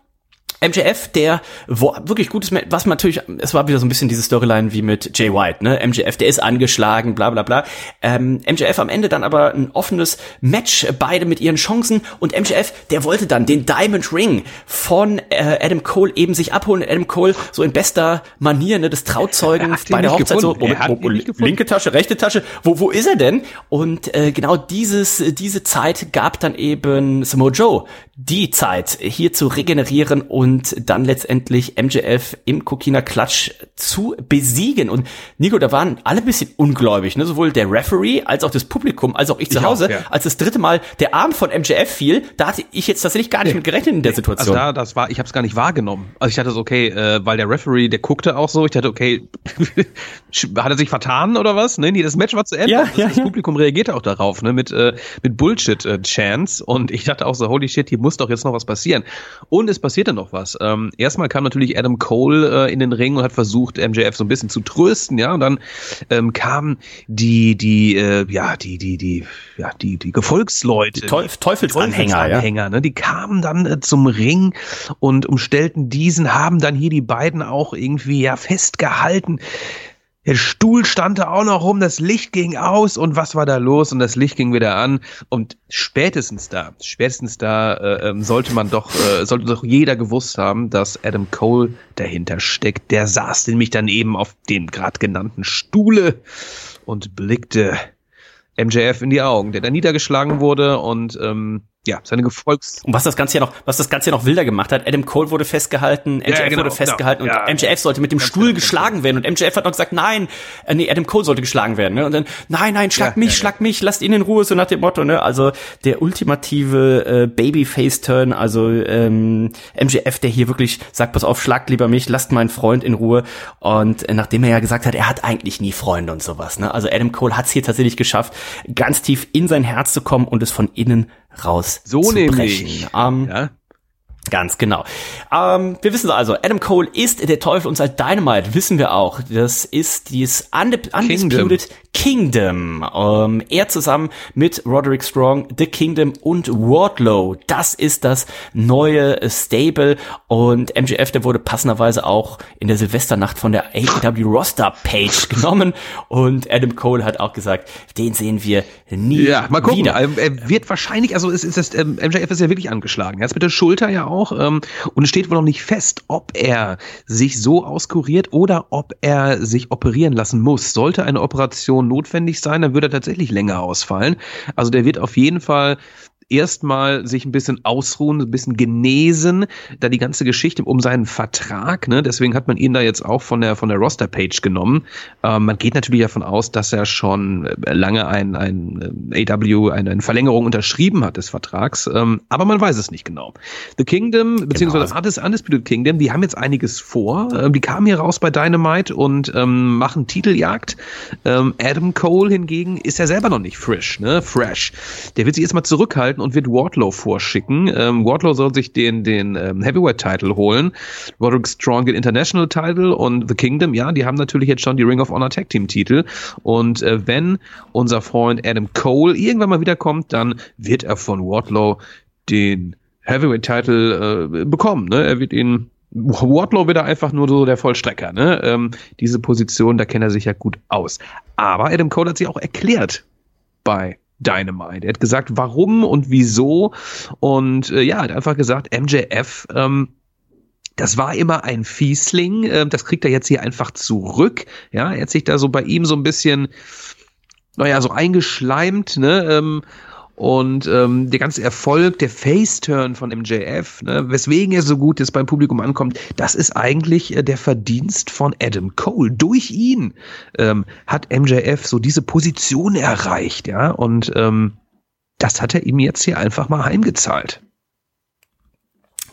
Speaker 3: MJF, der wo, wirklich gutes, was man natürlich, es war wieder so ein bisschen diese Storyline wie mit Jay White, ne? MJF, der ist angeschlagen, bla bla bla. Ähm, MJF am Ende dann aber ein offenes Match, beide mit ihren Chancen und MJF, der wollte dann den Diamond Ring von äh, Adam Cole eben sich abholen. Adam Cole so in bester Manier, ne, des Trauzeugen bei der Hochzeit so,
Speaker 4: gefunden. Er hat
Speaker 3: wo, wo, linke Tasche, rechte Tasche, wo, wo ist er denn? Und äh, genau dieses, diese Zeit gab dann eben Samoa Joe die Zeit, hier zu regenerieren und dann letztendlich MJF im Kokina Klatsch zu besiegen. Und Nico, da waren alle ein bisschen ungläubig, ne? sowohl der Referee als auch das Publikum, als auch ich zu
Speaker 4: Ich
Speaker 3: Hause.
Speaker 4: auch, ja.
Speaker 3: Als das dritte Mal der Arm von MJF fiel, da hatte ich jetzt tatsächlich gar nicht mit gerechnet in der
Speaker 4: Also
Speaker 3: Situation.
Speaker 4: da, das war, ich habe es gar nicht wahrgenommen. Also ich dachte so, okay, äh, weil der Referee, der guckte auch so, ich dachte, okay, hat er sich vertan oder was? Nee, nee, das Match war zu Ende.
Speaker 3: Ja,
Speaker 4: das,
Speaker 3: ja,
Speaker 4: das. Publikum reagierte auch darauf, ne, mit, äh, mit Bullshit-Chance. Und ich dachte auch so, holy shit, hier muss doch jetzt noch was passieren. Und es passierte noch was. Ähm, erstmal kam natürlich Adam Cole äh, in den Ring und hat versucht, MJF so ein bisschen zu trösten, ja. Und dann ähm, kamen die, die, äh, ja, die, die, die, ja, die, die Gefolgsleute.
Speaker 3: Die Teuf- Teufelsanhänger, ja.
Speaker 4: Anhänger, ne? Die kamen dann äh, zum Ring und umstellten diesen, haben dann hier die beiden auch irgendwie ja festgehalten. Der Stuhl stand da auch noch rum, das Licht ging aus und was war da los? Und das Licht ging wieder an. Und spätestens da, spätestens da äh, ähm, sollte man doch, äh, sollte doch jeder gewusst haben, dass Adam Cole dahinter steckt. Der saß nämlich dann eben auf dem gerade genannten Stuhle und blickte MJF in die Augen, der da niedergeschlagen wurde und ähm, ja, seine Gefolgs...
Speaker 3: Und was das Ganze ja noch, was das Ganze ja noch wilder gemacht hat, Adam Cole wurde festgehalten, MJF
Speaker 4: Ja, genau,
Speaker 3: wurde festgehalten
Speaker 4: genau,
Speaker 3: und
Speaker 4: ja.
Speaker 3: MJF sollte mit dem Stuhl
Speaker 4: genau,
Speaker 3: geschlagen werden und MJF hat noch gesagt, nein, äh, nee, Adam Cole sollte geschlagen werden, ne? Und dann, nein, nein, schlag
Speaker 4: Ja,
Speaker 3: mich, schlag mich, lasst ihn in Ruhe, so nach dem Motto, ne? Also der ultimative äh, Babyface-Turn, also ähm, MJF, der hier wirklich sagt, pass auf, schlagt lieber mich, lasst meinen Freund in Ruhe. Und äh, nachdem er ja gesagt hat, er hat eigentlich nie Freunde und sowas, ne? Also Adam Cole hat es hier tatsächlich geschafft, ganz tief in sein Herz zu kommen und es von innen raus
Speaker 4: So
Speaker 3: zu
Speaker 4: nämlich.
Speaker 3: Ähm,
Speaker 4: Ja.
Speaker 3: Ganz genau. Ähm, wir wissen also, Adam Cole ist der Teufel und seit Dynamite wissen wir auch, das ist dieses Undisputed Kingdom. Ähm, er zusammen mit Roderick Strong, The Kingdom und Wardlow. Das ist das neue Stable und MJF, der wurde passenderweise auch in der Silvesternacht von der AEW Roster Page genommen und Adam Cole hat auch gesagt, den sehen wir nie
Speaker 4: ja, mal gucken.
Speaker 3: wieder.
Speaker 4: Er wird wahrscheinlich, also es ist das, ähm, MJF ist ja wirklich angeschlagen. Er ist mit der Schulter ja auch ähm, und es steht wohl noch nicht fest, ob er sich so auskuriert oder ob er sich operieren lassen muss. Sollte eine Operation notwendig sein, dann würde er tatsächlich länger ausfallen. Also der wird auf jeden Fall erstmal sich ein bisschen ausruhen, ein bisschen genesen, da die ganze Geschichte um seinen Vertrag, ne, deswegen hat man ihn da jetzt auch von der von der Roster Page genommen. Ähm, man geht natürlich davon aus, dass er schon äh, lange ein ein äh, AW eine, eine Verlängerung unterschrieben hat des Vertrags, ähm, aber man weiß es nicht genau. The Kingdom beziehungsweise genau. Undisputed Kingdom, die haben jetzt einiges vor. Ähm, die kamen hier raus bei Dynamite und ähm, machen Titeljagd. Ähm, Adam Cole hingegen ist ja selber noch nicht frisch, ne, fresh. Der wird sich jetzt mal zurückhalten und wird Wardlow vorschicken. Ähm, Wardlow soll sich den, den ähm, Heavyweight-Title holen. Roderick Strong den International-Title und The Kingdom, ja, die haben natürlich jetzt schon die Ring of Honor Tag Team-Titel. Und äh, wenn unser Freund Adam Cole irgendwann mal wiederkommt, dann wird er von Wardlow den Heavyweight-Title äh, bekommen. Ne? Er wird ihn Wardlow wieder einfach nur so der Vollstrecker, ne? Ähm, diese Position, da kennt er sich ja gut aus. Aber Adam Cole hat sich auch erklärt bei Dynamite. Er hat gesagt, warum und wieso. Und äh, ja, hat einfach gesagt, MJF, ähm, das war immer ein Fiesling, äh, das kriegt er jetzt hier einfach zurück. Ja, er hat sich da so bei ihm so ein bisschen, naja, so eingeschleimt, ne? Ähm, und ähm, der ganze Erfolg, der Face-Turn von MJF, ne, weswegen er so gut jetzt beim Publikum ankommt, das ist eigentlich äh, der Verdienst von Adam Cole. Durch ihn ähm, hat MJF so diese Position erreicht, ja, und ähm, das hat er ihm jetzt hier einfach mal heimgezahlt.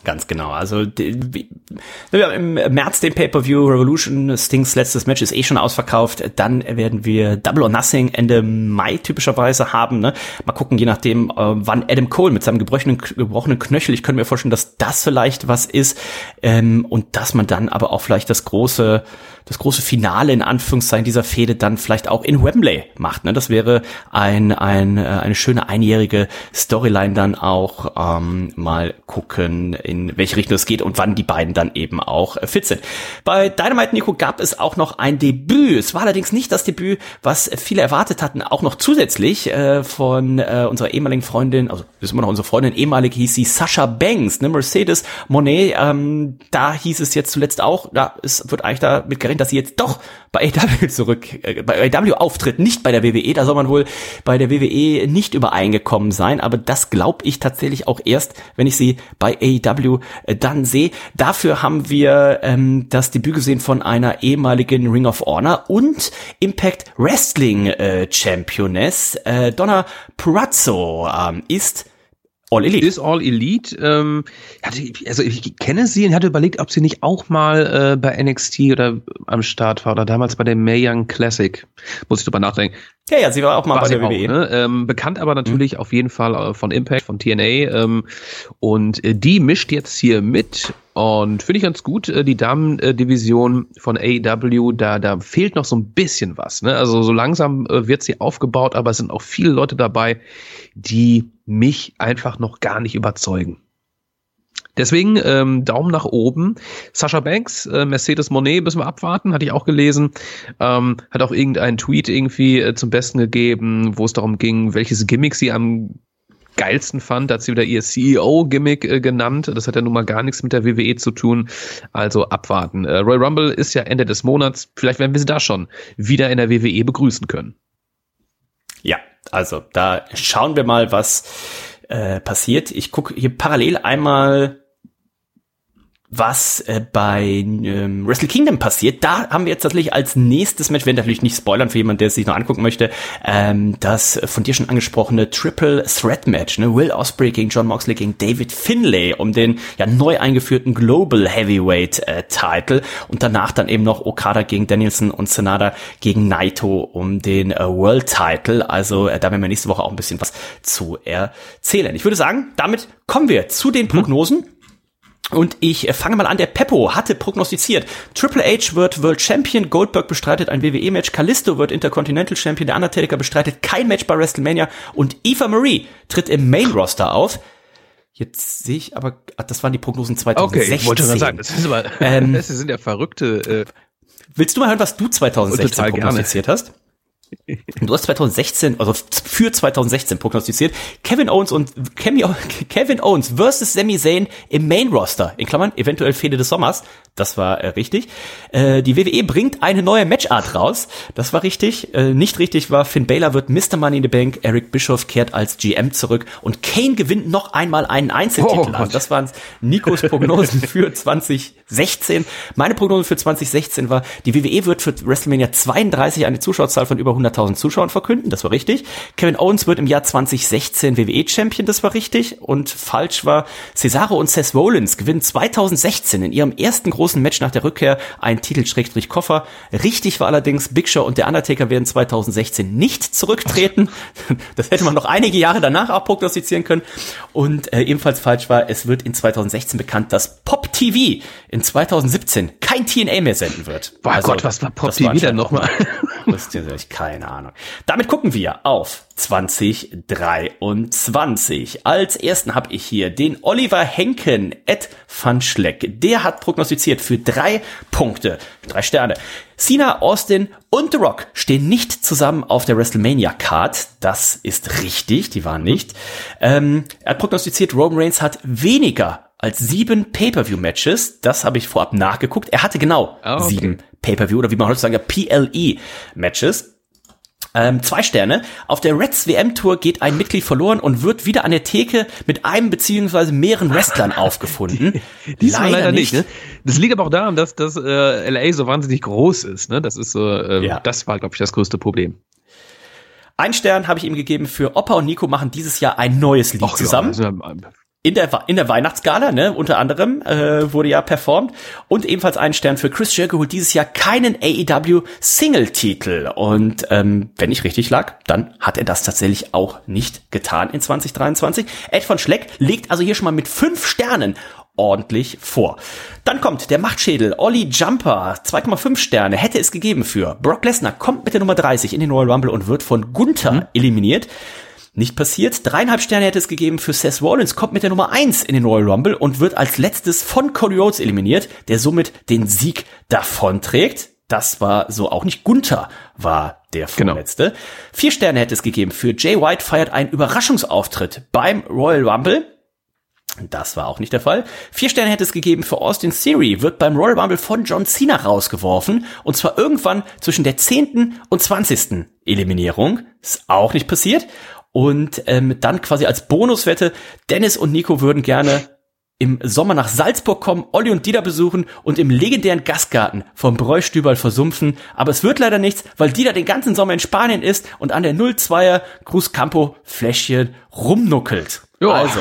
Speaker 3: Ganz genau. Also im März den Pay-per-View Revolution Stings letztes Match ist eh schon ausverkauft. Dann werden wir Double or Nothing Ende Mai typischerweise haben. Ne? Mal gucken, je nachdem, äh, wann Adam Cole mit seinem gebrochenen, gebrochenen Knöchel. Ich könnte mir vorstellen, dass das vielleicht was ist ähm, und dass man dann aber auch vielleicht das große das große Finale in Anführungszeichen dieser Fehde dann vielleicht auch in Wembley macht. Ne? Das wäre ein, ein, äh, eine schöne einjährige Storyline dann auch ähm, mal gucken, in welche Richtung es geht und wann die beiden dann eben auch äh, fit sind. Bei Dynamite Nico gab es auch noch ein Debüt. Es war allerdings nicht das Debüt, was viele erwartet hatten, auch noch zusätzlich äh, von äh, unserer ehemaligen Freundin, also ist immer noch unsere Freundin, ehemalig hieß sie Sascha Banks, ne, Mercedes Monet. Ähm, da hieß es jetzt zuletzt auch, ja, es wird eigentlich damit gerechnet, dass sie jetzt doch bei AW zurück, äh, bei AW auftritt, nicht bei der WWE. Da soll man wohl bei der WWE nicht übereingekommen sein, aber das glaube ich tatsächlich auch erst, wenn ich sie bei AW äh, dann sehe. Dafür haben wir ähm, das Debüt gesehen von einer ehemaligen Ring of Honor und Impact Wrestling äh, Championess. Äh, Donna Purazzo ähm, ist
Speaker 4: All Elite. Ist All Elite. Ähm, hatte, also ich kenne sie und hatte überlegt, ob sie nicht auch mal äh, bei NXT oder am Start war oder damals bei der Mae Young Classic. Muss ich drüber nachdenken.
Speaker 3: Ja, ja, sie war auch mal war bei der WWE.
Speaker 4: ne? ähm, bekannt aber natürlich mhm. auf jeden Fall äh, von Impact, von TNA. Ähm, und äh, die mischt jetzt hier mit und finde ich ganz gut, äh, die Damen-Division von AEW, da, da fehlt noch so ein bisschen was. Ne? Also so langsam äh, wird sie aufgebaut, aber es sind auch viele Leute dabei, die mich einfach noch gar nicht überzeugen. Deswegen ähm, Daumen nach oben. Sascha Banks, äh, Mercedes Monet müssen wir abwarten, hatte ich auch gelesen. Ähm, hat auch irgendeinen Tweet irgendwie äh, zum Besten gegeben, wo es darum ging, welches Gimmick sie am geilsten fand. Da hat sie wieder ihr CEO-Gimmick äh, genannt. Das hat ja nun mal gar nichts mit der WWE zu tun. Also abwarten. Äh, Royal Rumble ist ja Ende des Monats. Vielleicht werden wir sie da schon wieder in der WWE begrüßen können.
Speaker 3: Ja, also da schauen wir mal, was äh, passiert. Ich gucke hier parallel einmal was äh, bei ähm, Wrestle Kingdom passiert. Da haben wir jetzt tatsächlich als nächstes Match, wenn natürlich nicht spoilern für jemanden, der es sich noch angucken möchte, ähm, das von dir schon angesprochene Triple Threat Match. Ne? Will Ospreay gegen John Moxley gegen David Finlay um den ja neu eingeführten Global Heavyweight äh, Title und danach dann eben noch Okada gegen Danielson und Senada gegen Naito um den äh, World Title. Also äh, da werden wir nächste Woche auch ein bisschen was zu erzählen. Ich würde sagen, damit kommen wir zu den Prognosen. Und ich äh, fange mal an, der Peppo hatte prognostiziert, Triple H wird World Champion, Goldberg bestreitet ein WWE-Match, Kalisto wird Intercontinental Champion, der Undertaker bestreitet kein Match bei WrestleMania und Eva Marie tritt im Main-Roster auf. Jetzt sehe ich aber, ach, das waren die Prognosen 2016.
Speaker 4: Okay, ich wollte gerade sagen, das, ist aber,
Speaker 3: Ähm,
Speaker 4: das sind ja verrückte. Äh,
Speaker 3: Willst du mal hören, was du 2016
Speaker 4: Total gerne.
Speaker 3: prognostiziert hast? Du hast 2016, also für 2016 prognostiziert, Kevin Owens und Kevin Owens versus Sami Zayn im Main Roster, in Klammern, eventuell Fehde des Sommers. Das war äh, richtig. Äh, die WWE bringt eine neue Matchart raus. Das war richtig. Äh, nicht richtig war, Finn Balor wird Mr. Money in the Bank, Eric Bischoff kehrt als GM zurück und Kane gewinnt noch einmal einen Einzeltitel.
Speaker 4: Oh
Speaker 3: also das waren Nikos Prognosen für 2016. Meine Prognose für 2016 war, die WWE wird für WrestleMania 32 eine Zuschauerzahl von über 100.000 Zuschauern verkünden. Das war richtig. Kevin Owens wird im Jahr 2016 WWE-Champion. Das war richtig. Und falsch war, Cesaro und Seth Rollins gewinnen 2016 in ihrem ersten großen Match nach der Rückkehr einen Titel-Koffer. Richtig war allerdings, Big Show und der Undertaker werden 2016 nicht zurücktreten. Das hätte man noch einige Jahre danach auch prognostizieren können. Und äh, ebenfalls falsch war, es wird in 2016 bekannt, dass Pop TV in 2017 kein TNA mehr senden wird.
Speaker 4: Boah Gott, was war Pop
Speaker 3: das
Speaker 4: TV denn
Speaker 3: anscheinend
Speaker 4: noch mal?
Speaker 3: Das ist ja keine Ahnung. Damit gucken wir auf 2023. Als ersten habe ich hier den Oliver Henken, Ed van Schleck. Der hat prognostiziert für drei Punkte, drei Sterne. Cena, Austin und The Rock stehen nicht zusammen auf der WrestleMania-Card. Das ist richtig, die waren nicht. Ähm, er hat prognostiziert, Roman Reigns hat weniger als sieben Pay-Per-View-Matches. Das habe ich vorab nachgeguckt. Er hatte genau
Speaker 4: Ah, okay.
Speaker 3: sieben Pay-Per-View oder wie man heute sagt, PLE-Matches. Ähm, zwei Sterne. Auf der Reds WM-Tour geht ein Mitglied verloren und wird wieder an der Theke mit einem beziehungsweise mehreren Wrestlern aufgefunden.
Speaker 4: Diesmal leider, nicht. Ne? Das liegt aber auch daran, dass, dass äh, LA so wahnsinnig groß ist. Ne? Das ist so, äh,
Speaker 3: Ja.
Speaker 4: das war, glaube ich, das größte Problem.
Speaker 3: Ein Stern habe ich ihm gegeben für Opa und Nico machen dieses Jahr ein neues Lied
Speaker 4: Ach,
Speaker 3: zusammen.
Speaker 4: Ja, also, ähm,
Speaker 3: in der, in der Weihnachtsgala, ne, unter anderem, äh, wurde ja performt. Und ebenfalls einen Stern für Chris Jericho holt dieses Jahr keinen AEW Single-Titel. Und ähm, wenn ich richtig lag, dann hat er das tatsächlich auch nicht getan in 2023. Ed von Schleck legt also hier schon mal mit fünf Sternen ordentlich vor. Dann kommt der Machtschädel, Olli Jumper, 2,5 Sterne, hätte es gegeben für Brock Lesnar, kommt mit der Nummer 30 in den Royal Rumble und wird von Gunther eliminiert. Nicht passiert. Dreieinhalb Sterne hätte es gegeben für Seth Rollins, kommt mit der Nummer 1 in den Royal Rumble und wird als letztes von Cody Rhodes eliminiert, der somit den Sieg davonträgt. Das war so auch nicht. Gunther war der
Speaker 4: Genau.
Speaker 3: vorletzte. Vier Sterne hätte es gegeben für Jay White feiert einen Überraschungsauftritt beim Royal Rumble. Das war auch nicht der Fall. Vier Sterne hätte es gegeben für Austin Theory, wird beim Royal Rumble von John Cena rausgeworfen. Und zwar irgendwann zwischen der 10. und 20. Eliminierung. Ist auch nicht passiert. Und ähm, dann quasi als Bonuswette, Dennis und Nico würden gerne im Sommer nach Salzburg kommen, Olli und Dieter besuchen und im legendären Gastgarten vom Bräustüberl versumpfen. Aber es wird leider nichts, weil Dieter den ganzen Sommer in Spanien ist und an der 02er Cruz Campo Fläschchen rumnuckelt.
Speaker 4: Ja.
Speaker 3: Also,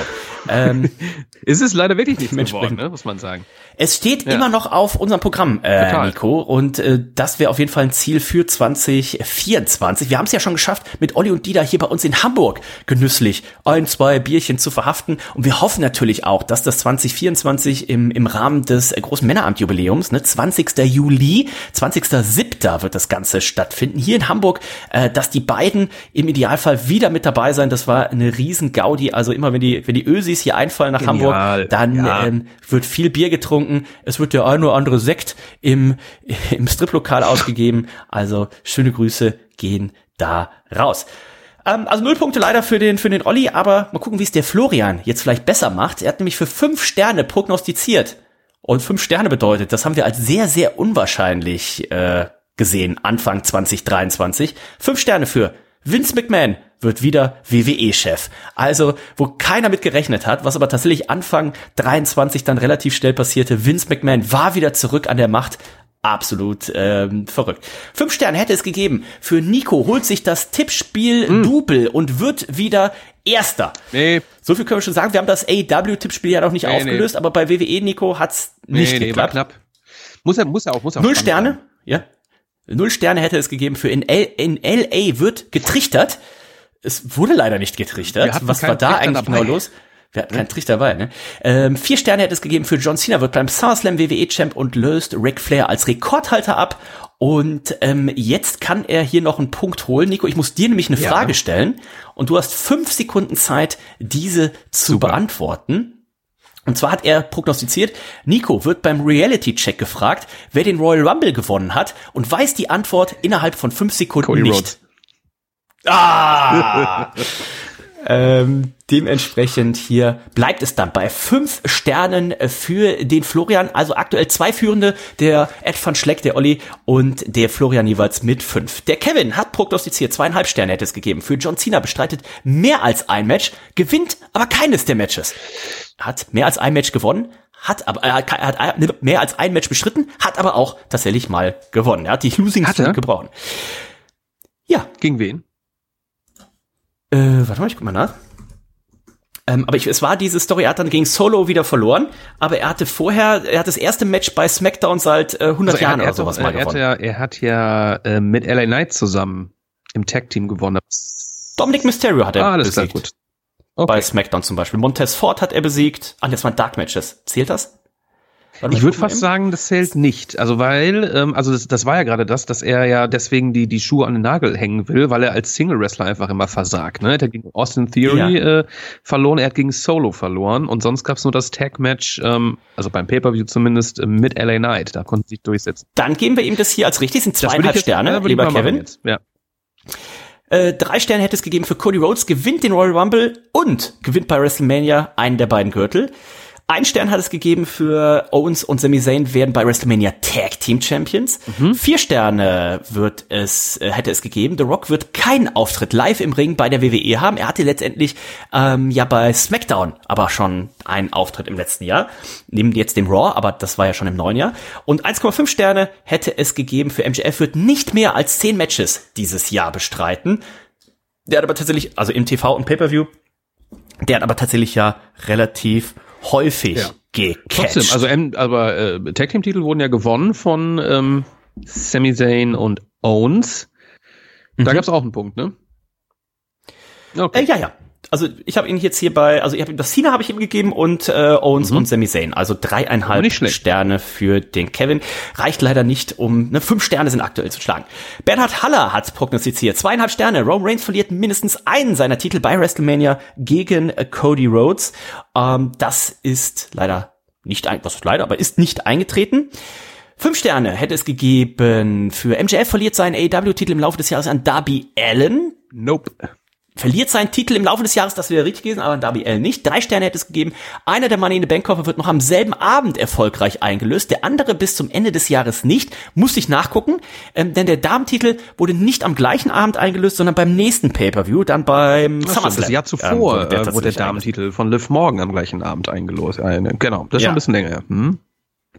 Speaker 3: ähm,
Speaker 4: es ist leider wirklich nicht geworden, ne, muss man sagen.
Speaker 3: Es steht
Speaker 4: Ja.
Speaker 3: immer noch auf unserem Programm, äh,
Speaker 4: Total.
Speaker 3: Nico, und äh, das wäre auf jeden Fall ein Ziel für 2024. Wir haben es ja schon geschafft, mit Olli und Dieter hier bei uns in Hamburg genüsslich ein, zwei Bierchen zu verhaften. Und wir hoffen natürlich auch, dass das 2024 im, im Rahmen des großen Männeramtjubiläums, ne, 20. Juli, 20.07. wird das Ganze stattfinden, hier in Hamburg, äh, dass die beiden im Idealfall wieder mit dabei sein. Das war eine riesen Gaudi. Also immer wenn die, wenn die Ösis hier einfallen nach
Speaker 4: Genial.
Speaker 3: Hamburg, dann
Speaker 4: Ja.
Speaker 3: ähm, wird viel Bier getrunken, es wird der ein oder andere Sekt im, im Striplokal ausgegeben. Also schöne Grüße gehen da raus. Ähm, also null Punkte leider für den, für den Olli, aber mal gucken, wie es der Florian jetzt vielleicht besser macht. Er hat nämlich für fünf Sterne prognostiziert. Und fünf Sterne bedeutet, das haben wir als sehr, sehr unwahrscheinlich äh, gesehen, Anfang 2023. Fünf Sterne für Vince McMahon wird wieder WWE-Chef. Also, wo keiner mit gerechnet hat, was aber tatsächlich Anfang 23 dann relativ schnell passierte. Vince McMahon war wieder zurück an der Macht. Absolut ähm, verrückt. Fünf Sterne hätte es gegeben. Für Nico holt sich das Tippspiel Double und wird wieder Erster.
Speaker 4: Nee,
Speaker 3: So viel können wir schon sagen. Wir haben das AEW-Tippspiel ja noch nicht
Speaker 4: Nee, nee.
Speaker 3: aufgelöst, aber bei WWE, Nico, hat's nicht
Speaker 4: nee, nee, war
Speaker 3: geklappt.
Speaker 4: knapp. Muss er, muss er auch, muss er auch
Speaker 3: Null Sterne, ja. Null Sterne hätte es gegeben für in, L in LA wird getrichtert. Es wurde leider nicht getrichtert. Was war da
Speaker 4: Trichter
Speaker 3: eigentlich
Speaker 4: dabei.
Speaker 3: genau los? Wir hatten keinen Trick dabei, ne? Ähm, vier Sterne hätte es gegeben für John Cena, wird beim SummerSlam WWE-Champ und löst Ric Flair als Rekordhalter ab. Und ähm, jetzt kann er hier noch einen Punkt holen. Nico, ich muss dir nämlich eine
Speaker 4: Ja.
Speaker 3: Frage stellen und du hast fünf Sekunden Zeit, diese zu
Speaker 4: Super.
Speaker 3: beantworten. Und zwar hat er prognostiziert, Nico wird beim Reality-Check gefragt, wer den Royal Rumble gewonnen hat und weiß die Antwort innerhalb von fünf Sekunden
Speaker 4: Cody
Speaker 3: nicht.
Speaker 4: Rhodes.
Speaker 3: Ah! ähm, dementsprechend hier bleibt es dann bei fünf Sternen für den Florian. Also aktuell zwei Führende, der Ed van Schleck, der Olli und der Florian jeweils mit fünf. Der Kevin hat prognostiziert, zweieinhalb Sterne hätte es gegeben. Für John Cena bestreitet mehr als ein Match, gewinnt aber keines der Matches. Hat mehr als ein Match gewonnen, hat aber er hat, er hat mehr als ein Match bestritten, hat aber auch tatsächlich mal gewonnen. Er hat die Losing
Speaker 4: Hat
Speaker 3: gebrochen. Ja,
Speaker 4: Gegen wen?
Speaker 3: Äh, warte mal, ich guck mal nach. Ähm, aber ich, es war diese Story, er hat dann gegen Solo wieder verloren, aber er hatte vorher, er hat das erste Match bei SmackDown seit äh, 100
Speaker 4: Also er,
Speaker 3: Jahren
Speaker 4: er,
Speaker 3: oder sowas
Speaker 4: er,
Speaker 3: mal
Speaker 4: hat
Speaker 3: gewonnen.
Speaker 4: ja, er hat ja äh, mit LA Knight zusammen im Tag-Team gewonnen.
Speaker 3: Dominic Mysterio hat er
Speaker 4: Ah, alles klar,
Speaker 3: besiegt.
Speaker 4: gut. Okay.
Speaker 3: Bei SmackDown zum Beispiel. Montez Ford hat er besiegt. Ah, das waren Dark Matches. Zählt das?
Speaker 4: Ich würde fast sagen, das zählt nicht. Also weil, ähm, also das, das war ja gerade das, dass er ja deswegen die, die Schuhe an den Nagel hängen will, weil er als Single-Wrestler einfach immer versagt. Ne? Er hat gegen Austin Theory äh, verloren, er hat gegen Solo verloren und sonst gab's nur das Tag-Match, ähm, also beim Pay-Per-View zumindest, äh, mit LA Knight. Da konnte er sich durchsetzen.
Speaker 3: Dann geben wir ihm das hier als richtig. Sind zweieinhalb
Speaker 4: jetzt-
Speaker 3: Sterne,
Speaker 4: ja,
Speaker 3: lieber Kevin.
Speaker 4: Ja.
Speaker 3: Äh, drei Sterne hätte es gegeben für Cody Rhodes, gewinnt den Royal Rumble und gewinnt bei WrestleMania einen der beiden Gürtel. Ein Stern hat es gegeben für Owens und Sami Zayn werden bei WrestleMania Tag Team Champions. Vier Sterne wird es, äh, hätte es gegeben. The Rock wird keinen Auftritt live im Ring bei der WWE haben. Er hatte letztendlich ähm, ja bei SmackDown aber schon einen Auftritt im letzten Jahr. Neben jetzt dem Raw, aber das war ja schon im neuen Jahr. Und 1,5 Sterne hätte es gegeben für MJF wird nicht mehr als 10 Matches dieses Jahr bestreiten. Der hat aber tatsächlich, also im TV und Pay-Per-View, der hat aber tatsächlich ja relativ häufig
Speaker 4: Ja.
Speaker 3: gecatcht.
Speaker 4: Trotzdem, also, ähm, aber äh, Tag Team Titel wurden ja gewonnen von ähm, Sami Zayn und Owens. Da
Speaker 3: Mhm.
Speaker 4: gab's auch einen Punkt, ne? Okay.
Speaker 3: Äh, ja, ja. Also ich habe ihn jetzt hier bei, also ich habe ihm das Cena habe ich ihm gegeben und äh, Owens und Sami Zayn. Also dreieinhalb. Sterne für den Kevin. Reicht leider nicht, um, ne, fünf Sterne sind aktuell zu schlagen. Bernhard Haller hat prognostiziert. Zweieinhalb Sterne. Roman Reigns verliert mindestens einen seiner Titel bei WrestleMania gegen äh, Cody Rhodes. Ähm, das ist leider nicht, ein, was ist leider, aber ist nicht eingetreten. Fünf Sterne hätte es gegeben für MJF verliert seinen AEW-Titel im Laufe des Jahres an Darby Allen
Speaker 4: Nope.
Speaker 3: Verliert seinen Titel im Laufe des Jahres, das wäre richtig gewesen, aber Darby Allen nicht. Drei Sterne hätte es gegeben. Einer der Money in the Bank Koffer wird noch am selben Abend erfolgreich eingelöst, der andere bis zum Ende des Jahres nicht. Musste ich nachgucken, ähm, denn der Damentitel wurde nicht am gleichen Abend eingelöst, sondern beim nächsten Pay-Per-View, dann beim
Speaker 4: stimmt,
Speaker 3: SummerSlam.
Speaker 4: das Jahr
Speaker 3: Ähm,
Speaker 4: zuvor
Speaker 3: wurde
Speaker 4: äh, wurde der Damentitel von Liv Morgan am gleichen Abend eingelost. Äh, genau, das ist
Speaker 3: Ja.
Speaker 4: schon ein bisschen länger. Hm?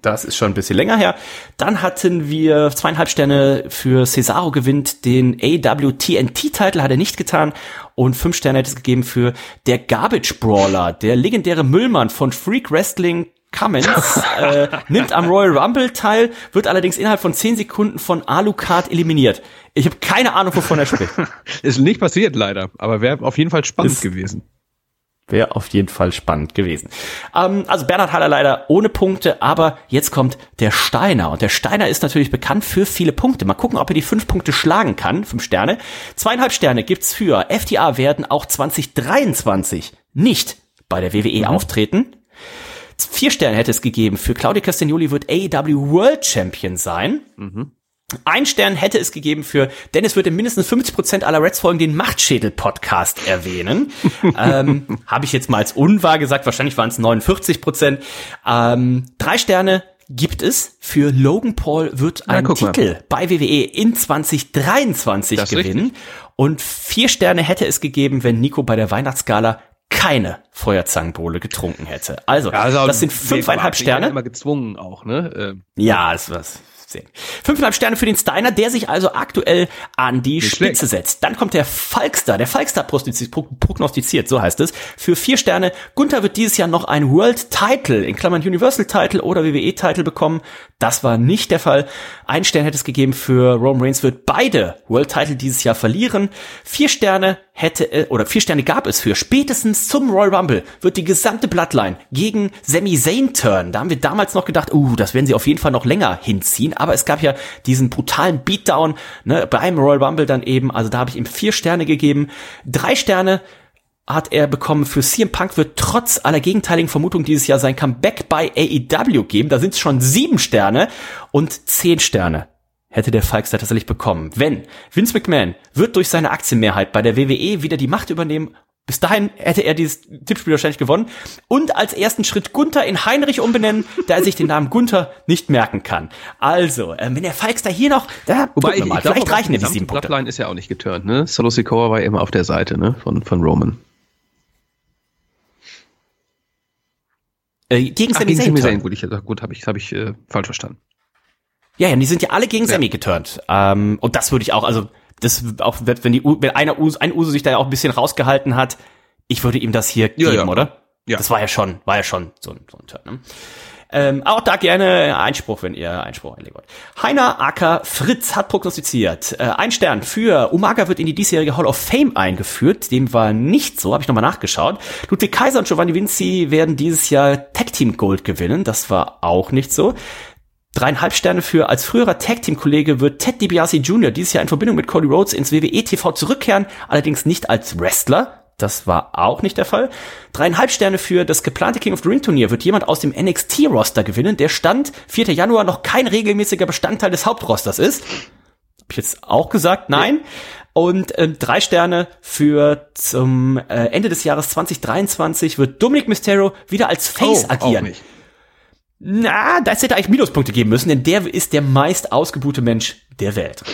Speaker 3: Das ist schon ein bisschen länger her. Dann hatten wir zweieinhalb Sterne für Cesaro gewinnt den AW TNT-Titel, hat er nicht getan. Und fünf Sterne hätte es gegeben für der Garbage Brawler, der legendäre Müllmann von Freak Wrestling Cummins, äh, nimmt am Royal Rumble teil, wird allerdings innerhalb von zehn Sekunden von Alucard eliminiert. Ich habe keine Ahnung, wovon er spricht.
Speaker 4: Ist nicht passiert leider, aber wäre auf jeden Fall spannend
Speaker 3: Ist-
Speaker 4: gewesen.
Speaker 3: Wäre auf jeden Fall spannend gewesen. Ähm, also Bernhard Haller leider ohne Punkte, aber jetzt kommt der Steiner. Und der Steiner ist natürlich bekannt für viele Punkte. Mal gucken, ob er die fünf Punkte schlagen kann. Fünf Sterne. Zweieinhalb Sterne gibt's für FTA werden auch 2023 nicht bei der WWE auftreten. Vier Sterne hätte es gegeben. Für Claudia Castagnoli wird AEW World Champion sein. Ein Stern hätte es gegeben für Dennis wird in mindestens 50% aller Reds-Folgen den Machtschädel-Podcast erwähnen. ähm, Habe ich jetzt mal als unwahr gesagt, wahrscheinlich waren es 49%. Ähm, drei Sterne gibt es für Logan Paul wird ein
Speaker 4: Titel mal.
Speaker 3: bei WWE in 2023
Speaker 4: das
Speaker 3: gewinnen. Und vier Sterne hätte es gegeben, wenn Nico bei der Weihnachtsgala keine Feuerzangenbowle getrunken hätte. Also, ja,
Speaker 4: also
Speaker 3: das sind fünfeinhalb Sterne.
Speaker 4: Immer gezwungen auch, ne? Ähm,
Speaker 3: ja, ist was. 15. Fünfeinhalb Sterne für den Steiner, der sich also aktuell an die
Speaker 4: Nicht
Speaker 3: Spitze
Speaker 4: schlecht.
Speaker 3: setzt. Dann kommt der Falkster, der Falkster prognostiziert, so heißt es, für vier Sterne. Gunther wird dieses Jahr noch ein World Title, in Klammern Universal Title oder WWE Title bekommen. Das war nicht der Fall. Ein Stern hätte es gegeben für Roman Reigns wird beide World Title dieses Jahr verlieren. Vier Sterne hätte, oder vier Sterne gab es für, spätestens zum Royal Rumble wird die gesamte Bloodline gegen Sami Zayn turn. Da haben wir damals noch gedacht, uh, das werden sie auf jeden Fall noch länger hinziehen, aber es gab ja diesen brutalen Beatdown ne, beim Royal Rumble dann eben, also da habe ich ihm vier Sterne gegeben. Drei Sterne hat er bekommen für CM Punk wird trotz aller gegenteiligen Vermutungen dieses Jahr sein Comeback bei AEW geben. Da sind es schon sieben Sterne und zehn Sterne hätte der Falkster tatsächlich bekommen. Wenn Vince McMahon wird durch seine Aktienmehrheit bei der WWE wieder die Macht übernehmen bis dahin hätte er dieses Tippspiel wahrscheinlich gewonnen. Und als ersten Schritt Gunther in Heinrich umbenennen, da er sich den Namen Gunther nicht merken kann. Also, äh, wenn der Falks da hier noch, da
Speaker 4: Wobei, ich, mal, vielleicht reichen ja die sieben Punkte. Bloodline ist ja auch nicht geturnt, ne? Solo Sikoa war immer auf der Seite, ne? Von, von Roman.
Speaker 3: Äh, gegen Sami Zayn.
Speaker 4: Gut, ich, gut habe ich, hab ich äh, falsch verstanden.
Speaker 3: Ja, ja, die sind ja alle gegen ja. Sammy geturnt. Ähm, und das würde ich auch, also das auch, wenn die, wenn einer ein Uso sich da ja auch ein bisschen rausgehalten hat, ich würde ihm das hier ja, geben, ja. oder? Ja. Das war ja schon, war ja schon so ein, so ein Turn, ne? Ähm, auch da gerne Einspruch, wenn ihr Einspruch einlegen wollt. Heiner Acker Fritz hat prognostiziert. Äh, ein Stern für Umaga wird in die diesjährige Hall of Fame eingeführt. Dem war nicht so, habe ich nochmal nachgeschaut. Ludwig Kaiser und Giovanni Vinci werden dieses Jahr Tag Team Gold gewinnen. Das war auch nicht so. Dreieinhalb Sterne für als früherer Tag-Team-Kollege wird Ted DiBiase Jr. dieses Jahr in Verbindung mit Cody Rhodes ins WWE TV zurückkehren, allerdings nicht als Wrestler. Das war auch nicht der Fall. Dreieinhalb Sterne für das geplante King of the Ring Turnier wird jemand aus dem NXT-Roster gewinnen, der Stand 4. Januar noch kein regelmäßiger Bestandteil des Hauptrosters ist. Hab ich jetzt auch gesagt, nein. Ja. Und äh, drei Sterne für zum äh, Ende des Jahres 2023 wird Dominic Mysterio wieder als Face oh, agieren. Na, das hätte eigentlich Minuspunkte geben müssen, denn der ist der meist ausgebuchte Mensch der Welt.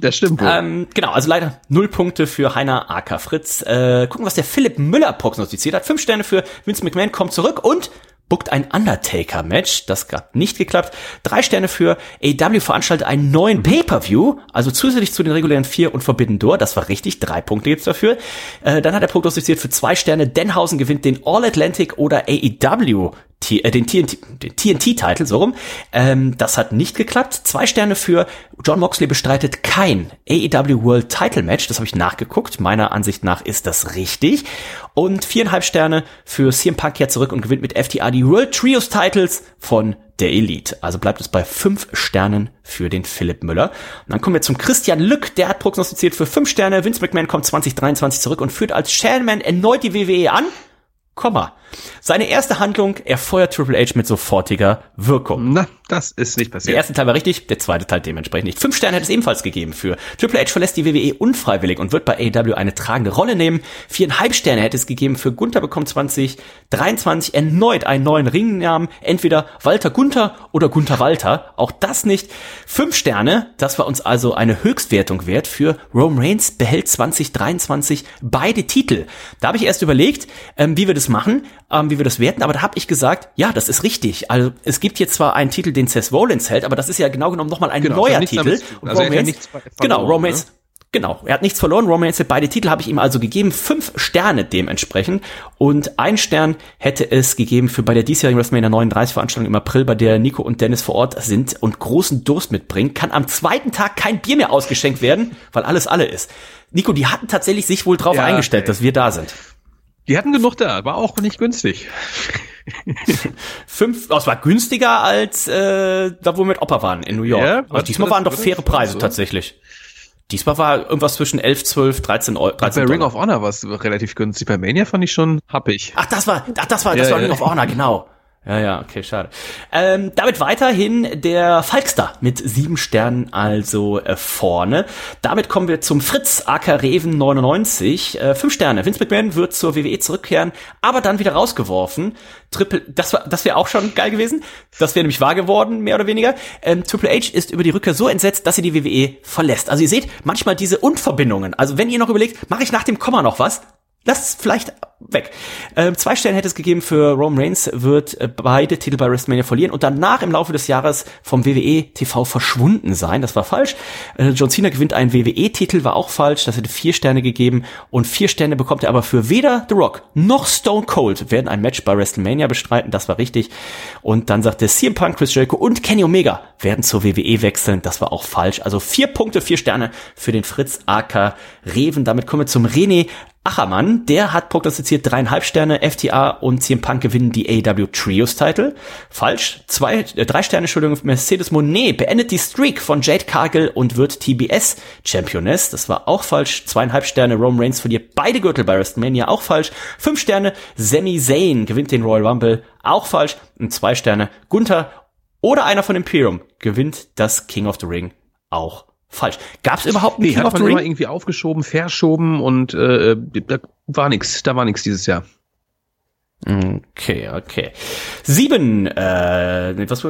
Speaker 4: Das stimmt.
Speaker 3: Wohl. Ähm, genau, also leider null Punkte für Heiner AK Fritz. Äh, gucken, was der Philipp Müller prognostiziert hat. Fünf Sterne für Vince McMahon kommt zurück und bookt ein Undertaker-Match. Das hat nicht geklappt. Drei Sterne für AW veranstaltet einen neuen Pay-Per-View, also zusätzlich zu den regulären vier und Forbidden Door. Das war richtig. Drei Punkte gibt's dafür. Äh, dann hat er prognostiziert für zwei Sterne. Denhausen gewinnt den All-Atlantic oder AEW T äh, den TNT-Titel, so rum. Ähm, das hat nicht geklappt. Zwei Sterne für John Moxley bestreitet kein AEW World Title Match. Das habe ich nachgeguckt. Meiner Ansicht nach ist das richtig. Und viereinhalb Sterne für CM Punk kehrt zurück und gewinnt mit FTA die World Trios Titles von der Elite. Also bleibt es bei fünf Sternen für den Philipp Müller. Und dann kommen wir zum Christian Lück, der hat prognostiziert für fünf Sterne. Vince McMahon kommt 2023 zurück und führt als Chairman erneut die WWE an. Komma. Seine erste Handlung, er feuert Triple H mit sofortiger Wirkung.
Speaker 4: Na, das ist nicht passiert.
Speaker 3: Der erste Teil war richtig, der zweite Teil dementsprechend nicht. Fünf Sterne hätte es ebenfalls gegeben für. Triple H verlässt die WWE unfreiwillig und wird bei AEW eine tragende Rolle nehmen. Viereinhalb Sterne hätte es gegeben für Gunther bekommt 2023 erneut einen neuen Ringnamen. Entweder Walter Gunther oder Gunther Walter. Auch das nicht. Fünf Sterne, das war uns also eine Höchstwertung wert für Rome Reigns behält 2023 beide Titel. Da habe ich erst überlegt, ähm, wie wir das machen, ähm, wie wir das werten, aber da habe ich gesagt, ja, das ist richtig. Also es gibt jetzt zwar einen Titel, den Seth Rollins hält, aber das ist ja genau genommen nochmal ein genau, neuer Titel. Damit,
Speaker 4: also Roman, ja
Speaker 3: genau, Romance, ne? Genau, er hat nichts verloren. Romance beide Titel habe ich ihm also gegeben. Fünf Sterne dementsprechend. Und ein Stern hätte es gegeben für bei der diesjährigen WrestleMania 39 Veranstaltung im April, bei der Nico und Dennis vor Ort sind und großen Durst mitbringen. Kann am zweiten Tag kein Bier mehr ausgeschenkt werden, weil alles alle ist. Nico, die hatten tatsächlich sich wohl drauf ja, eingestellt, okay. dass wir da sind.
Speaker 4: Die hatten genug da, war auch nicht günstig.
Speaker 3: Fünf, oh, es war günstiger als äh, da, wo wir mit Opa waren in New York. Ja, also diesmal waren doch faire Preise so? tatsächlich. Diesmal war irgendwas zwischen 11, 12, 13 Euro. 13
Speaker 4: bei Ring of Honor war es relativ günstig. Bei Mania fand ich schon happig.
Speaker 3: Ach, das war, ach, das war, das ja, war Ring of Honor, genau. Ja, ja, okay, schade. Ähm, damit weiterhin der Falkster mit sieben Sternen also äh, vorne. Damit kommen wir zum Fritz Acker Reven 99. Äh, fünf Sterne. Vince McMahon wird zur WWE zurückkehren, aber dann wieder rausgeworfen. Triple, das war, das wäre auch schon geil gewesen. Das wäre nämlich wahr geworden, mehr oder weniger. Ähm, Triple H ist über die Rückkehr so entsetzt, dass er die WWE verlässt. Also ihr seht manchmal diese Unverbindungen. Also wenn ihr noch überlegt, mache ich nach dem Komma noch was? Lass vielleicht weg. Ähm, zwei Sterne hätte es gegeben für Roman Reigns, wird äh, beide Titel bei WrestleMania verlieren und danach im Laufe des Jahres vom WWE TV verschwunden sein. Das war falsch. Äh, John Cena gewinnt einen WWE-Titel, war auch falsch. Das hätte vier Sterne gegeben und vier Sterne bekommt er aber für weder The Rock noch Stone Cold werden ein Match bei WrestleMania bestreiten. Das war richtig. Und dann sagte CM Punk, Chris Jericho und Kenny Omega werden zur WWE wechseln. Das war auch falsch. Also vier Punkte, vier Sterne für den Fritz AK Reven. Damit kommen wir zum René Achermann, der hat prognostiziert dreieinhalb Sterne, FTA und CM Punk gewinnen die AW Trios Title. Falsch. Zwei, äh, drei Sterne, Entschuldigung, Mercedes Monet beendet die Streak von Jade Cargill und wird TBS Championess. Das war auch falsch. Zweieinhalb Sterne, Roman Reigns verliert beide Gürtel bei WrestleMania. Auch falsch. Fünf Sterne, Sami Zayn gewinnt den Royal Rumble. Auch falsch. Und zwei Sterne, Gunther oder einer von Imperium gewinnt das King of the Ring. Auch falsch. Gab es überhaupt
Speaker 4: einen nee, King hat man immer irgendwie aufgeschoben, verschoben und äh, da war nix, da war nix dieses Jahr.
Speaker 3: Okay, okay. Sieben, äh, was,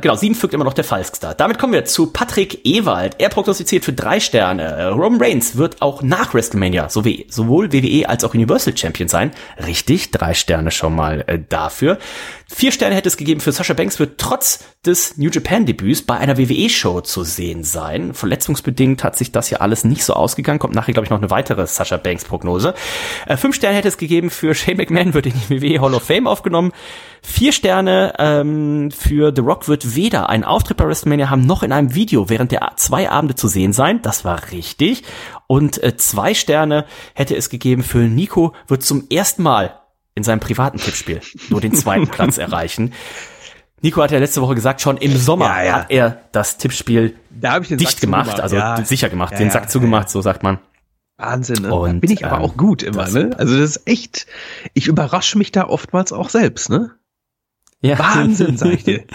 Speaker 3: genau, sieben fügt immer noch der Falkstar. Damit kommen wir zu Patrick Ewald. Er prognostiziert für drei Sterne. Roman Reigns wird auch nach WrestleMania sowohl WWE als auch Universal Champion sein. Richtig, drei Sterne schon mal äh, dafür. Vier Sterne hätte es gegeben für Sasha Banks, wird trotz des New Japan Debüts bei einer WWE-Show zu sehen sein. Verletzungsbedingt hat sich das ja alles nicht so ausgegangen. Kommt nachher, glaube ich, noch eine weitere Sasha Banks Prognose. Äh, fünf Sterne hätte es gegeben für Shane McMahon, wird in die WWE Hall of Fame aufgenommen. Vier Sterne ähm, für The Rock wird weder einen Auftritt bei WrestleMania haben, noch in einem Video während der zwei Abende zu sehen sein. Das war richtig. Und äh, zwei Sterne hätte es gegeben für Nico, wird zum ersten Mal in seinem privaten Tippspiel nur den zweiten Platz erreichen. Nico hat ja letzte Woche gesagt, schon im Sommer ja, ja. hat er das Tippspiel dicht Sack gemacht, zugemacht. also ja. sicher gemacht, den Sack zugemacht, so sagt man.
Speaker 4: Wahnsinn, ne? Und, da bin ich aber ähm, auch gut immer, ne? Also das ist echt, ich überrasche mich da oftmals auch selbst, ne?
Speaker 3: Ja. Wahnsinn, sag ich dir.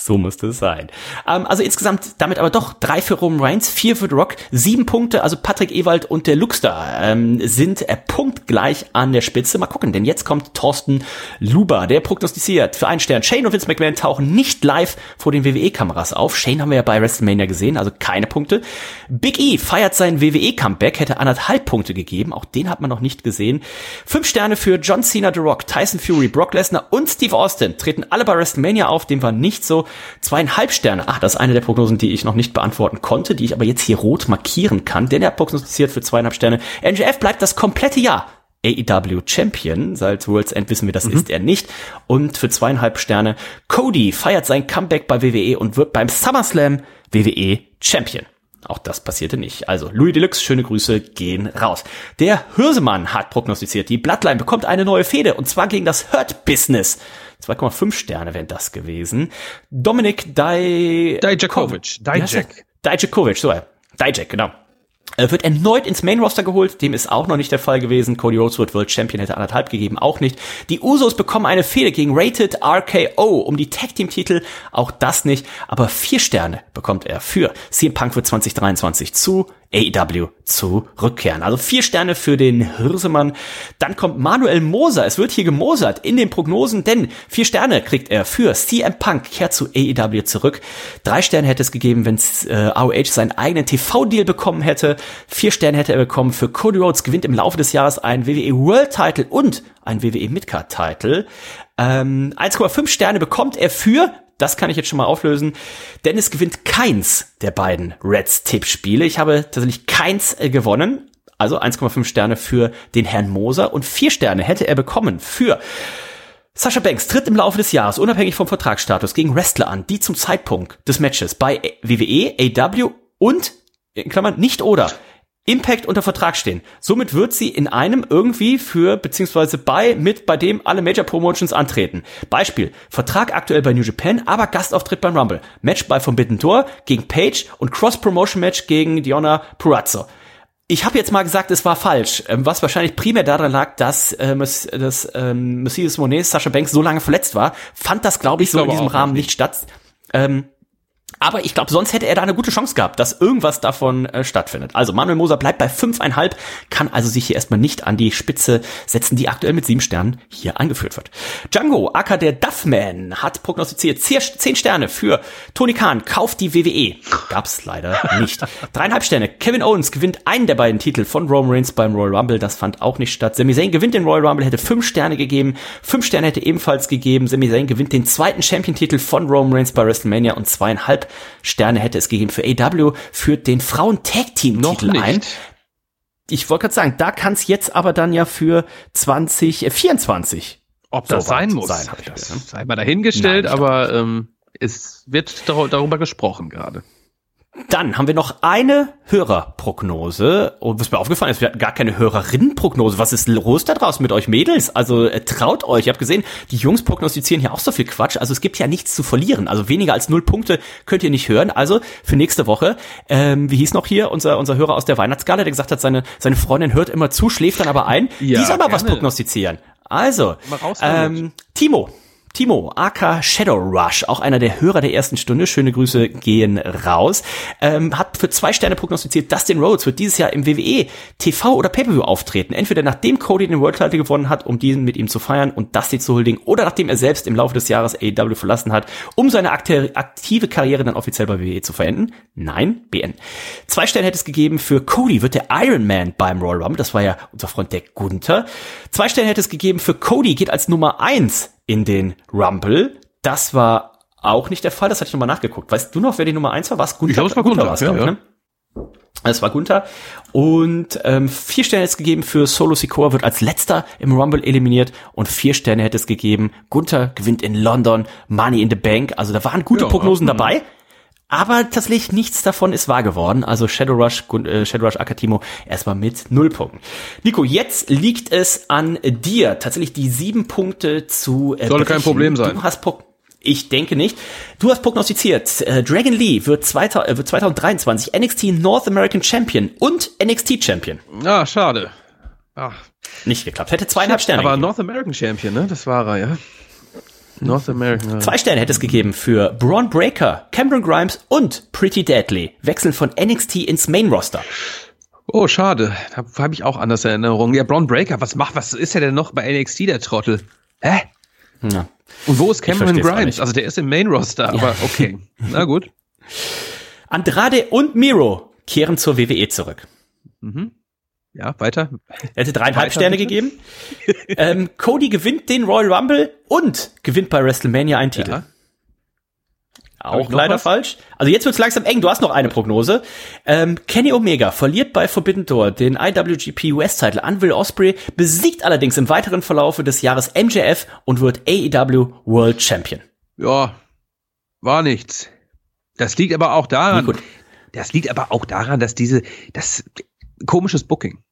Speaker 3: So müsste es sein. Ähm, also insgesamt damit aber doch drei für Roman Reigns, vier für The Rock, sieben Punkte. Also Patrick Ewald und der Luxter ähm, sind äh, punktgleich an der Spitze. Mal gucken, denn jetzt kommt Thorsten Luber, der prognostiziert für einen Stern. Shane und Vince McMahon tauchen nicht live vor den WWE-Kameras auf. Shane haben wir ja bei WrestleMania gesehen, also keine Punkte. Big E feiert sein WWE-Comeback, hätte anderthalb Punkte gegeben. Auch den hat man noch nicht gesehen. Fünf Sterne für John Cena, The Rock, Tyson Fury, Brock Lesnar und Steve Austin treten alle bei WrestleMania auf. Dem war nicht so. Zweieinhalb Sterne. Ach, das ist eine der Prognosen, die ich noch nicht beantworten konnte, die ich aber jetzt hier rot markieren kann, denn er prognostiziert für zweieinhalb Sterne. NGF bleibt das komplette Jahr AEW Champion. Seit World's End wissen wir, das mhm. ist er nicht. Und für zweieinhalb Sterne Cody feiert sein Comeback bei WWE und wird beim SummerSlam WWE Champion. Auch das passierte nicht. Also, Louis Deluxe, schöne Grüße gehen raus. Der Hürsemann hat prognostiziert, die Bloodline bekommt eine neue Fehde und zwar gegen das Hurt Business. 2,5 Sterne wären das gewesen. Dominik Daj
Speaker 4: Dijakovic.
Speaker 3: Dijak. Dijakovic, so, Dijak, genau. Er wird erneut ins Main Roster geholt, dem ist auch noch nicht der Fall gewesen. Cody Rhodes wird World Champion, hätte anderthalb gegeben, auch nicht. Die Usos bekommen eine Fehde gegen Rated RKO um die Tag Team Titel, auch das nicht. Aber vier Sterne bekommt er für CM Punk für 2023 zu AEW zurückkehren. Also vier Sterne für den Hirsemann. Dann kommt Manuel Moser. Es wird hier gemosert in den Prognosen, denn vier Sterne kriegt er für CM Punk, kehrt zu AEW zurück. Drei Sterne hätte es gegeben, wenn äh, ROH seinen eigenen TV-Deal bekommen hätte. Vier Sterne hätte er bekommen für Cody Rhodes, gewinnt im Laufe des Jahres einen WWE World Title und ein WWE Midcard Title. Ähm, 1,5 Sterne bekommt er für das kann ich jetzt schon mal auflösen. Dennis gewinnt keins der beiden Reds Tippspiele. Ich habe tatsächlich keins äh, gewonnen. Also 1,5 Sterne für den Herrn Moser und vier Sterne hätte er bekommen für Sascha Banks tritt im Laufe des Jahres unabhängig vom Vertragsstatus gegen Wrestler an, die zum Zeitpunkt des Matches bei WWE, AW und in Klammern nicht oder Impact unter Vertrag stehen. Somit wird sie in einem irgendwie für, beziehungsweise bei, mit, bei dem alle Major Promotions antreten. Beispiel, Vertrag aktuell bei New Japan, aber Gastauftritt beim Rumble. Match bei Forbidden Door gegen Page und Cross-Promotion-Match gegen Diona Purazzo. Ich habe jetzt mal gesagt, es war falsch, ähm, was wahrscheinlich primär daran lag, dass, äh, dass ähm, Mercedes Monet, Sascha Banks so lange verletzt war, fand das, glaube ich, ich, so in diesem Rahmen nicht statt. Ähm, Aber ich glaube, sonst hätte er da eine gute Chance gehabt, dass irgendwas davon äh, stattfindet. Also Manuel Moser bleibt bei fünfeinhalb, kann also sich hier erstmal nicht an die Spitze setzen, die aktuell mit sieben Sternen hier angeführt wird. Django, Acker der Duffman, hat prognostiziert zehn Sterne für Tony Khan, kauft die WWE. Gab's leider nicht. Dreieinhalb Sterne. Kevin Owens gewinnt einen der beiden Titel von Roman Reigns beim Royal Rumble. Das fand auch nicht statt. Sami Zayn gewinnt den Royal Rumble, hätte fünf Sterne gegeben. Fünf Sterne hätte ebenfalls gegeben. Sami Zayn gewinnt den zweiten Champion-Titel von Roman Reigns bei WrestleMania und zweieinhalb Sterne hätte es gegeben für AW, führt den Frauen-Tag-Team-Titel ein. Ich wollte gerade sagen, da kann es jetzt aber dann ja für 2024
Speaker 4: äh, ob das sein muss, sein, ich das. sei mal dahingestellt, Nein, aber ähm, es wird darüber gesprochen gerade.
Speaker 3: Dann haben wir noch eine Hörerprognose. Und was mir aufgefallen ist, wir hatten gar keine Hörerinnenprognose. Was ist los da draußen mit euch Mädels? Also äh, traut euch. Ich habe gesehen, die Jungs prognostizieren hier auch so viel Quatsch. Also es gibt ja nichts zu verlieren. Also weniger als null Punkte könnt ihr nicht hören. Also für nächste Woche, ähm, wie hieß noch hier unser, unser Hörer aus der Weihnachtsgala, der gesagt hat, seine, seine Freundin hört immer zu, schläft dann aber ein. Ja, die soll mal was prognostizieren. Also, ähm, Timo, Timo, aka Shadow Rush, auch einer der Hörer der ersten Stunde, schöne Grüße gehen raus, ähm, hat für zwei Sterne prognostiziert, Dustin Rhodes wird dieses Jahr im WWE TV oder Pay-Per-View auftreten. Entweder nachdem Cody den World Title gewonnen hat, um diesen mit ihm zu feiern und Dusty zu huldigen, oder nachdem er selbst im Laufe des Jahres AEW verlassen hat, um seine aktive Karriere dann offiziell bei WWE zu verenden. Nein, BN. Zwei Sterne hätte es gegeben für Cody, wird der Iron Man beim Royal Rumble, das war ja unser Freund der Gunther. Zwei Sterne hätte es gegeben für Cody, geht als Nummer eins in den Rumble. Das war auch nicht der Fall, das hatte ich nochmal nachgeguckt. Weißt du noch, wer die Nummer eins war? Was
Speaker 4: Gunther? Ich glaube, es war Gunther, Gunther ja, ja. Ne?
Speaker 3: Es war Gunther. Und ähm, vier Sterne hätte es gegeben für Solo Sikoa, wird als letzter im Rumble eliminiert. Und vier Sterne hätte es gegeben. Gunther gewinnt in London, Money in the Bank. Also da waren gute ja, Prognosen ja. dabei. Aber tatsächlich nichts davon ist wahr geworden. Also Shadow Rush, äh, Shadow Rush Akatimo erstmal mit null Punkten. Nico, jetzt liegt es an dir, tatsächlich die sieben Punkte zu
Speaker 4: äh, Soll kein Problem sein.
Speaker 3: Du hast ich denke nicht. Du hast prognostiziert, äh, Dragon Lee wird, äh, wird 2023 NXT North American Champion und NXT Champion.
Speaker 4: Ah, schade.
Speaker 3: Ach. Nicht geklappt. Hätte zweieinhalb Sterne.
Speaker 4: Aber gegeben. North American Champion, ne? Das war er, ja. North American.
Speaker 3: Zwei Sterne hätte es gegeben für Braun Breaker, Cameron Grimes und Pretty Deadly. Wechseln von NXT ins Main Roster.
Speaker 4: Oh, schade. Da habe ich auch anders Erinnerungen. Ja, Braun Breaker, was macht, was ist er denn noch bei NXT, der Trottel? Hä? Ja. Und wo ist Cameron Grimes? Also der ist im Main Roster, aber ja. okay. Na gut.
Speaker 3: Andrade und Miro kehren zur WWE zurück.
Speaker 4: Mhm. Ja, weiter.
Speaker 3: Er hätte dreieinhalb weiter, Sterne bitte? gegeben. ähm, Cody gewinnt den Royal Rumble und gewinnt bei WrestleMania einen Titel. Ja. Auch leider was? falsch. Also jetzt wird's langsam eng. Du hast noch eine Prognose. Ähm, Kenny Omega verliert bei Forbidden Door den IWGP US Title an Will Osprey, besiegt allerdings im weiteren Verlaufe des Jahres MJF und wird AEW World Champion.
Speaker 4: Ja, war nichts. Das liegt aber auch daran. Das liegt aber auch daran, dass diese, das komisches Booking.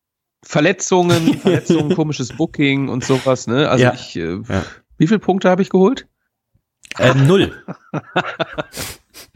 Speaker 4: Verletzungen, Verletzungen, komisches Booking und sowas, ne? Also ja. ich, äh, ja. wie viele Punkte habe ich geholt?
Speaker 3: Ähm, null.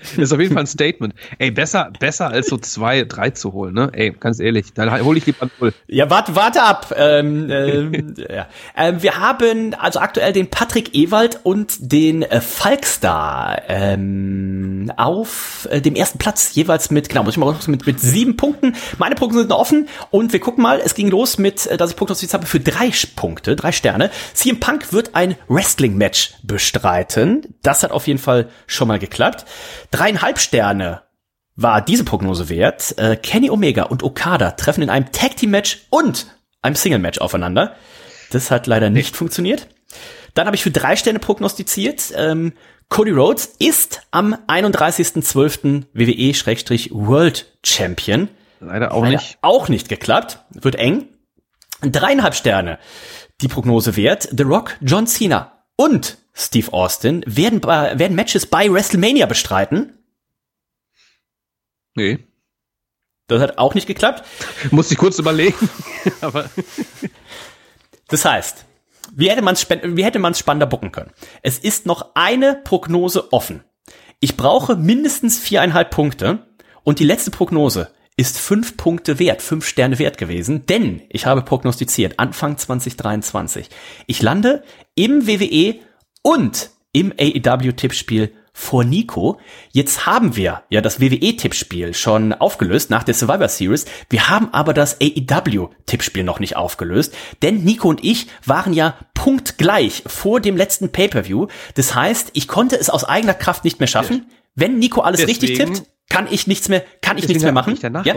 Speaker 4: Das ist auf jeden Fall ein Statement. Ey, besser, besser als so zwei, drei zu holen, ne? Ey, ganz ehrlich, dann hole ich lieber null.
Speaker 3: Ja, warte, warte ab. Ähm, ähm, ja. ähm, wir haben also aktuell den Patrick Ewald und den äh, Falkstar ähm, auf äh, dem ersten Platz, jeweils mit, genau, muss ich mal mit, mit sieben Punkten. Meine Punkte sind noch offen und wir gucken mal, es ging los mit, äh, dass ich Punkte habe für drei Punkte, drei Sterne. CM Punk wird ein Wrestling-Match bestreiten. Das hat auf jeden Fall schon mal geklappt. Dreieinhalb Sterne war diese Prognose wert. Äh, Kenny Omega und Okada treffen in einem Tag Team Match und einem Single Match aufeinander. Das hat leider nicht, nicht funktioniert. Dann habe ich für drei Sterne prognostiziert. Ähm, Cody Rhodes ist am 31.12. WWE-World Champion.
Speaker 4: Leider auch leider nicht.
Speaker 3: Auch nicht geklappt. Wird eng. Dreieinhalb Sterne. Die Prognose wert. The Rock, John Cena und Steve Austin werden, bei, werden Matches bei WrestleMania bestreiten.
Speaker 4: Nee.
Speaker 3: Das hat auch nicht geklappt.
Speaker 4: Muss ich kurz überlegen. Aber
Speaker 3: das heißt, wie hätte man es wie hätte man es spannender bucken können? Es ist noch eine Prognose offen. Ich brauche mindestens viereinhalb Punkte und die letzte Prognose ist fünf Punkte wert, fünf Sterne wert gewesen, denn ich habe prognostiziert Anfang 2023. Ich lande im WWE und im AEW-Tippspiel vor Nico. Jetzt haben wir ja das WWE-Tippspiel schon aufgelöst nach der Survivor Series. Wir haben aber das AEW-Tippspiel noch nicht aufgelöst, denn Nico und ich waren ja punktgleich vor dem letzten Pay-Per-View. Das heißt, ich konnte es aus eigener Kraft nicht mehr schaffen. Wenn Nico alles
Speaker 4: Deswegen-
Speaker 3: richtig tippt, kann ich nichts mehr, kann ich nichts mehr machen.
Speaker 4: Ich
Speaker 3: Ja?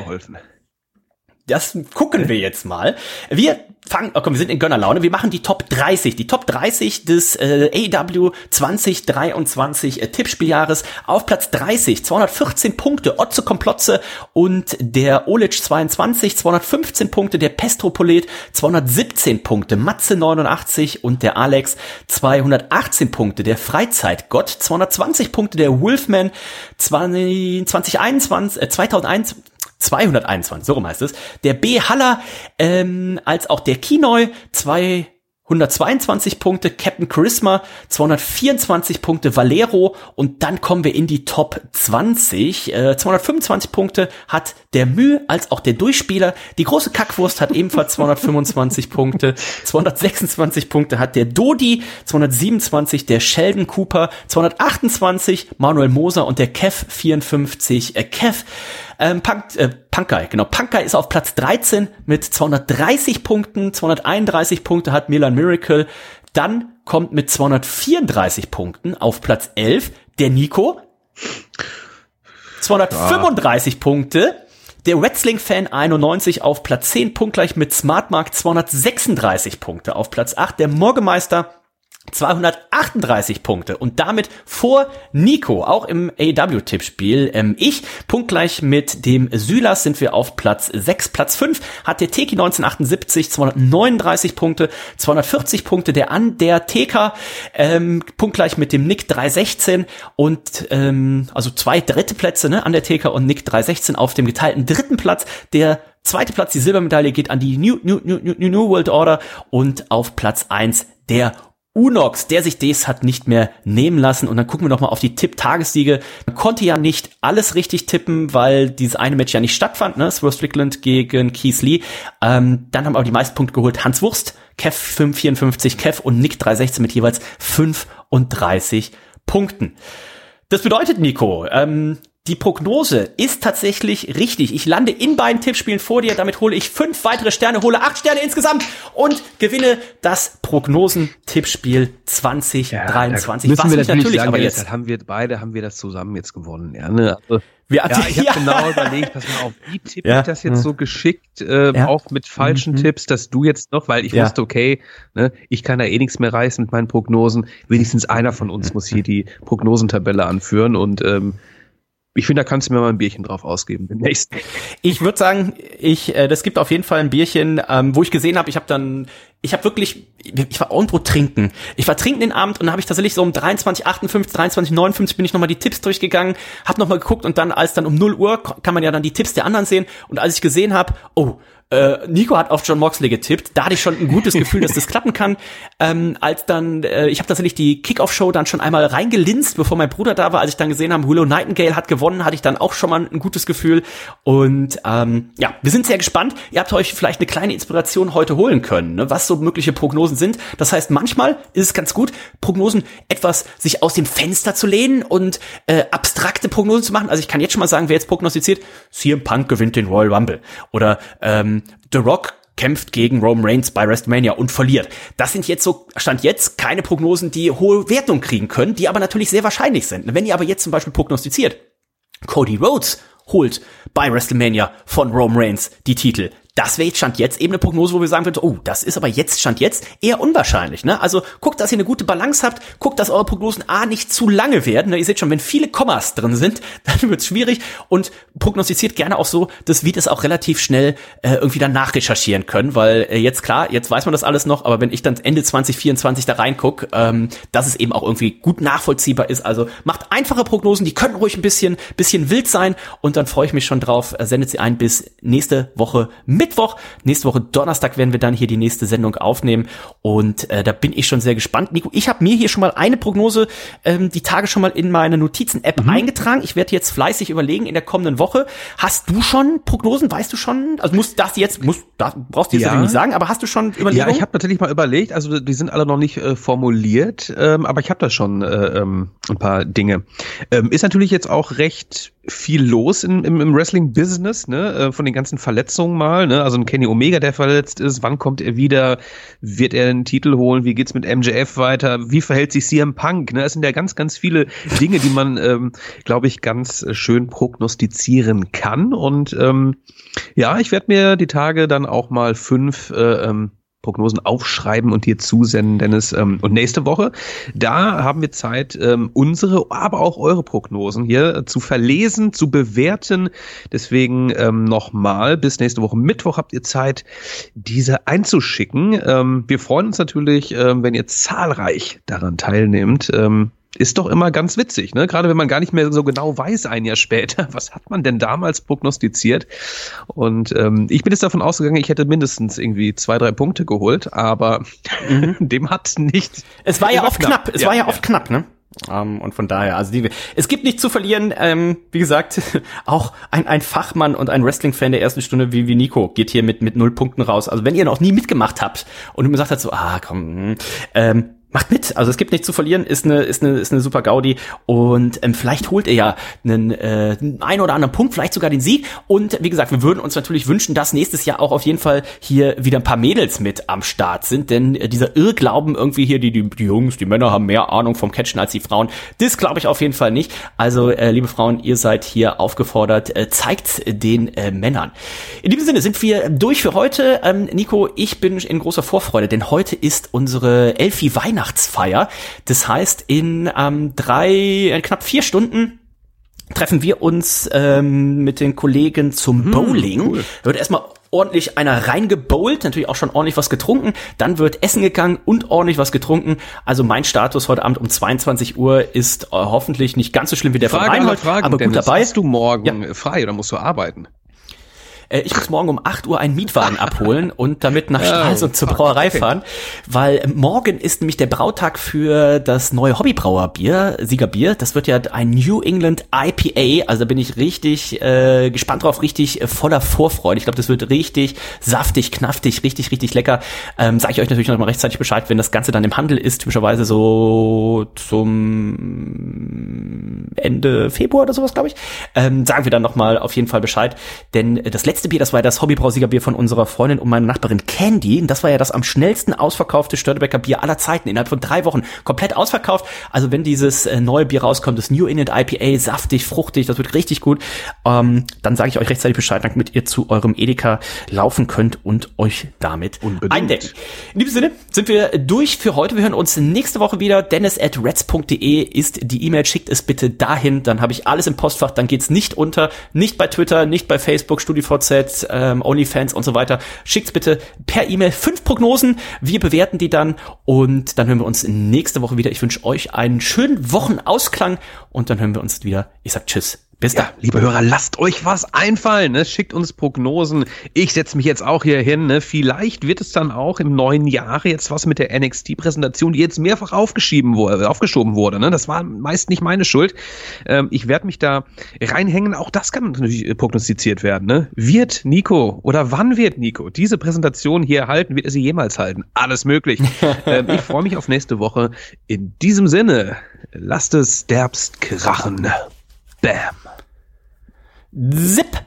Speaker 3: Das gucken wir jetzt mal. Wir fangen, oh komm, wir sind in Gönnerlaune. Wir machen die Top 30. Die Top 30 des äh, AEW 2023 äh, Tippspieljahres. Auf Platz 30, 214 Punkte, Otze Komplotze und der Olic 22, 215 Punkte, der Pestropolet 217 Punkte, Matze 89 und der Alex 218 Punkte, der Freizeitgott 220 Punkte, der Wolfman 20, 2021, äh, 2001 221, so rum heißt es. Der B. Haller, ähm, als auch der Kinoi, 222 Punkte, Captain Charisma, 224 Punkte, Valero und dann kommen wir in die Top 20. Äh, 225 Punkte hat der Mühe als auch der Durchspieler. Die große Kackwurst hat ebenfalls 225 Punkte. 226 Punkte hat der Dodi, 227 der Sheldon Cooper, 228 Manuel Moser und der Kev 54 äh, Kev. Ähm, Punk, äh, Punkai, genau. Punkai ist auf Platz 13 mit 230 Punkten. 231 Punkte hat Milan Miracle. Dann kommt mit 234 Punkten auf Platz 11 der Nico. 235 Punkte. Der Wrestling-Fan 91 auf Platz 10, punktgleich mit Smartmark 236 Punkte. Auf Platz 8 der Morgemeister 238 Punkte und damit vor Nico, auch im AW-Tippspiel. Ähm, ich, punktgleich mit dem Sylas sind wir auf Platz 6. Platz 5 hat der Teki 1978 239 Punkte, 240 Punkte der An der TK, ähm, punktgleich mit dem Nick 316 und ähm, also zwei dritte Plätze ne, an der TK und Nick 316 auf dem geteilten dritten Platz. Der zweite Platz, die Silbermedaille, geht an die New, New, New, New, New World Order und auf Platz 1 der Unox, der sich das hat nicht mehr nehmen lassen. Und dann gucken wir noch mal auf die Tipp-Tagessiege. Man konnte ja nicht alles richtig tippen, weil dieses eine Match ja nicht stattfand, ne? Swerve Strickland gegen Keith Lee. Ähm, dann haben aber die meisten Punkte geholt Hans Wurst, Kev 554, Kev und Nick 316 mit jeweils 35 Punkten. Das bedeutet, Nico, ähm, die Prognose ist tatsächlich richtig. Ich lande in beiden Tippspielen vor dir. Damit hole ich fünf weitere Sterne, hole acht Sterne insgesamt und gewinne das Prognosen-Tippspiel 2023.
Speaker 4: müssen
Speaker 3: Was
Speaker 4: wir
Speaker 3: mich
Speaker 4: natürlich, sagen,
Speaker 3: aber jetzt.
Speaker 4: das haben wir beide haben wir das zusammen jetzt gewonnen. Ja, ne? also,
Speaker 3: Wir,
Speaker 4: ja ich habe genau überlegt, pass mal auf, wie tippe
Speaker 3: Ja.
Speaker 4: ich das jetzt so geschickt, äh,
Speaker 3: Ja.
Speaker 4: auch mit falschen
Speaker 3: Mhm.
Speaker 4: Tipps, dass du jetzt noch, weil ich
Speaker 3: Ja.
Speaker 4: wusste, okay, ne, ich kann da eh nichts mehr reißen mit meinen Prognosen. Wenigstens einer von uns muss hier die Prognosentabelle anführen und ähm, ich finde, da kannst du mir mal ein Bierchen drauf ausgeben demnächst.
Speaker 3: Ich würde sagen, ich, äh, das gibt auf jeden Fall ein Bierchen, ähm, wo ich gesehen habe, ich habe dann, ich habe wirklich, ich war irgendwo trinken. Ich war trinken den Abend und habe ich tatsächlich so um 23, 58, 23, 59 bin ich nochmal die Tipps durchgegangen, habe nochmal geguckt und dann, als dann um 0 Uhr kann man ja dann die Tipps der anderen sehen und als ich gesehen habe, oh, äh, Nico hat auf John Moxley getippt. Da hatte ich schon ein gutes Gefühl, dass das klappen kann. Ähm, als dann, äh, ich habe tatsächlich die Kickoff-Show dann schon einmal reingelinst, bevor mein Bruder da war. Als ich dann gesehen habe, Willow Nightingale hat gewonnen, hatte ich dann auch schon mal ein gutes Gefühl. Und ähm, ja, wir sind sehr gespannt. Ihr habt euch vielleicht eine kleine Inspiration heute holen können, ne, was so mögliche Prognosen sind. Das heißt, manchmal ist es ganz gut, Prognosen etwas sich aus dem Fenster zu lehnen und äh, abstrakte Prognosen zu machen. Also ich kann jetzt schon mal sagen, wer jetzt prognostiziert, CM Punk gewinnt den Royal Rumble. Oder ähm, The Rock kämpft gegen Roman Reigns bei WrestleMania und verliert. Das sind jetzt so, stand jetzt keine Prognosen, die hohe Wertung kriegen können, die aber natürlich sehr wahrscheinlich sind. Wenn ihr aber jetzt zum Beispiel prognostiziert, Cody Rhodes holt bei WrestleMania von Roman Reigns die Titel. Das wäre jetzt Stand jetzt eben eine Prognose, wo wir sagen würden, oh, das ist aber jetzt Stand jetzt eher unwahrscheinlich. Ne? Also guckt, dass ihr eine gute Balance habt, guckt, dass eure Prognosen A nicht zu lange werden. Ne? Ihr seht schon, wenn viele Kommas drin sind, dann wird es schwierig und prognostiziert gerne auch so, dass wir das auch relativ schnell äh, irgendwie dann nachrecherchieren können, weil äh, jetzt klar, jetzt weiß man das alles noch, aber wenn ich dann Ende 2024 da reinguck, ähm, dass es eben auch irgendwie gut nachvollziehbar ist. Also macht einfache Prognosen, die können ruhig ein bisschen, bisschen wild sein und dann freue ich mich schon drauf. Äh, sendet sie ein bis nächste Woche Mittwoch. Nächste Woche Donnerstag werden wir dann hier die nächste Sendung aufnehmen. Und äh, da bin ich schon sehr gespannt. Nico, ich habe mir hier schon mal eine Prognose ähm, die Tage schon mal in meine Notizen-App mhm. eingetragen. Ich werde jetzt fleißig überlegen in der kommenden Woche. Hast du schon Prognosen? Weißt du schon? Also musst das jetzt, musst, da, brauchst du jetzt ja. nicht sagen, aber hast du schon
Speaker 4: Überlegungen? Ja, ich habe natürlich mal überlegt. Also die sind alle noch nicht äh, formuliert, ähm, aber ich habe da schon äh, ähm, ein paar Dinge. Ähm, ist natürlich jetzt auch recht viel los im, im, im Wrestling-Business, ne? Äh, von den ganzen Verletzungen mal. Ne? Also ein Kenny Omega, der verletzt ist. Wann kommt er wieder? Wird er einen Titel holen? Wie geht's mit MJF weiter? Wie verhält sich CM Punk? Ne? Es sind ja ganz, ganz viele Dinge, die man, ähm, glaube ich, ganz schön prognostizieren kann. Und ähm, ja, ich werde mir die Tage dann auch mal fünf äh, ähm, Prognosen aufschreiben und dir zusenden, Dennis. Ähm, und nächste Woche, da haben wir Zeit, ähm, unsere, aber auch eure Prognosen hier zu verlesen, zu bewerten. Deswegen ähm, nochmal, bis nächste Woche Mittwoch habt ihr Zeit, diese einzuschicken. Wir freuen uns natürlich, wenn ihr zahlreich daran teilnehmt. Ist doch immer ganz witzig, ne? Gerade wenn man gar nicht mehr so genau weiß, ein Jahr später, was hat man denn damals prognostiziert? Und ähm, ich bin jetzt davon ausgegangen, ich hätte mindestens irgendwie zwei, drei Punkte geholt, aber mhm. dem hat nicht.
Speaker 3: Es war ja oft knapp. knapp. Es ja, war ja oft ja. knapp, ne? Um, ähm, und von daher, also die, es gibt nicht zu verlieren. Ähm, wie gesagt, auch ein, ein Fachmann und ein Wrestling-Fan der ersten Stunde wie, wie Nico geht hier mit mit null Punkten raus. Also wenn ihr noch nie mitgemacht habt und mir sagt hat so, ah komm, hm, ähm, macht mit. Also es gibt nichts zu verlieren, ist eine, ist eine, ist eine super Gaudi. Und ähm, vielleicht holt er ja einen, äh, einen oder anderen Punkt, vielleicht sogar den Sieg. Und wie gesagt, wir würden uns natürlich wünschen, dass nächstes Jahr auch auf jeden Fall hier wieder ein paar Mädels mit am Start sind. Denn äh, dieser Irrglauben irgendwie hier, die, die, die Jungs, die Männer haben mehr Ahnung vom Catchen als die Frauen, das glaube ich auf jeden Fall nicht. Also, äh, liebe Frauen, ihr seid hier aufgefordert, äh, zeigt den äh, Männern. In diesem Sinne sind wir durch für heute. Ähm, Nico, ich bin in großer Vorfreude, denn heute ist unsere Elfi Weihnachten Weihnachtsfeier. Das heißt, in ähm, drei, in knapp vier Stunden treffen wir uns ähm, mit den Kollegen zum hm, Bowling. Cool. Da wird erstmal ordentlich einer reingebowlt, natürlich auch schon ordentlich was getrunken. Dann wird Essen gegangen und ordentlich was getrunken. Also mein Status heute Abend um 22 Uhr ist äh, hoffentlich nicht ganz so schlimm wie der
Speaker 4: Frage
Speaker 3: von
Speaker 4: Reinhold, Frage, aber gut Dennis, dabei. Hast du morgen ja. frei oder musst du arbeiten?
Speaker 3: Äh, ich muss morgen um 8 Uhr einen Mietwagen abholen und damit nach Stralsund oh, zur Brauerei fahren, weil morgen ist nämlich der Brautag für das neue Hobbybrauerbier, Siegerbier. Das wird ja ein New England IPA, also da bin ich richtig äh, gespannt drauf, richtig äh, voller Vorfreude. Ich glaube, das wird richtig saftig, knaftig, richtig, richtig lecker. Ähm, Sage ich euch natürlich noch mal rechtzeitig Bescheid, wenn das Ganze dann im Handel ist, typischerweise so zum Ende Februar oder sowas, glaube ich. Ähm, sagen wir dann noch mal auf jeden Fall Bescheid, denn das letzte letzte Bier, das war ja das Hobbybrausiegerbier von unserer Freundin und meiner Nachbarin Candy. Und das war ja das am schnellsten ausverkaufte Störtebecker Bier aller Zeiten. Innerhalb von drei Wochen komplett ausverkauft. Also wenn dieses äh, neue Bier rauskommt, das New England IPA, saftig, fruchtig, das wird richtig gut. Ähm, dann sage ich euch rechtzeitig Bescheid, damit ihr zu eurem Edeka laufen könnt und euch damit Unbedingt. eindecken. In diesem Sinne sind wir durch für heute. Wir hören uns nächste Woche wieder. Dennis at reds.de ist die E-Mail. Schickt es bitte dahin. Dann habe ich alles im Postfach. Dann geht's nicht unter. Nicht bei Twitter, nicht bei Facebook, StudiVZ Snapchat, ähm, OnlyFans und so weiter. Schickt's bitte per E-Mail fünf Prognosen. Wir bewerten die dann und dann hören wir uns nächste Woche wieder. Ich wünsche euch einen schönen Wochenausklang und dann hören wir uns wieder. Ich sag Tschüss.
Speaker 4: Bis ja, liebe Hörer, lasst euch was einfallen, ne? schickt uns Prognosen. Ich setze mich jetzt auch hier hin. Ne? Vielleicht wird es dann auch im neuen Jahr jetzt was mit der NXT-Präsentation, die jetzt mehrfach aufgeschieben wurde, aufgeschoben wurde. Ne? Das war meist nicht meine Schuld. Ähm, ich werde mich da reinhängen. Auch das kann natürlich prognostiziert werden. Ne? Wird Nico oder wann wird Nico diese Präsentation hier halten? Wird er sie jemals halten? Alles möglich. ähm, ich freue mich auf nächste Woche. In diesem Sinne, lasst es derbst krachen. Bam.
Speaker 3: Zip!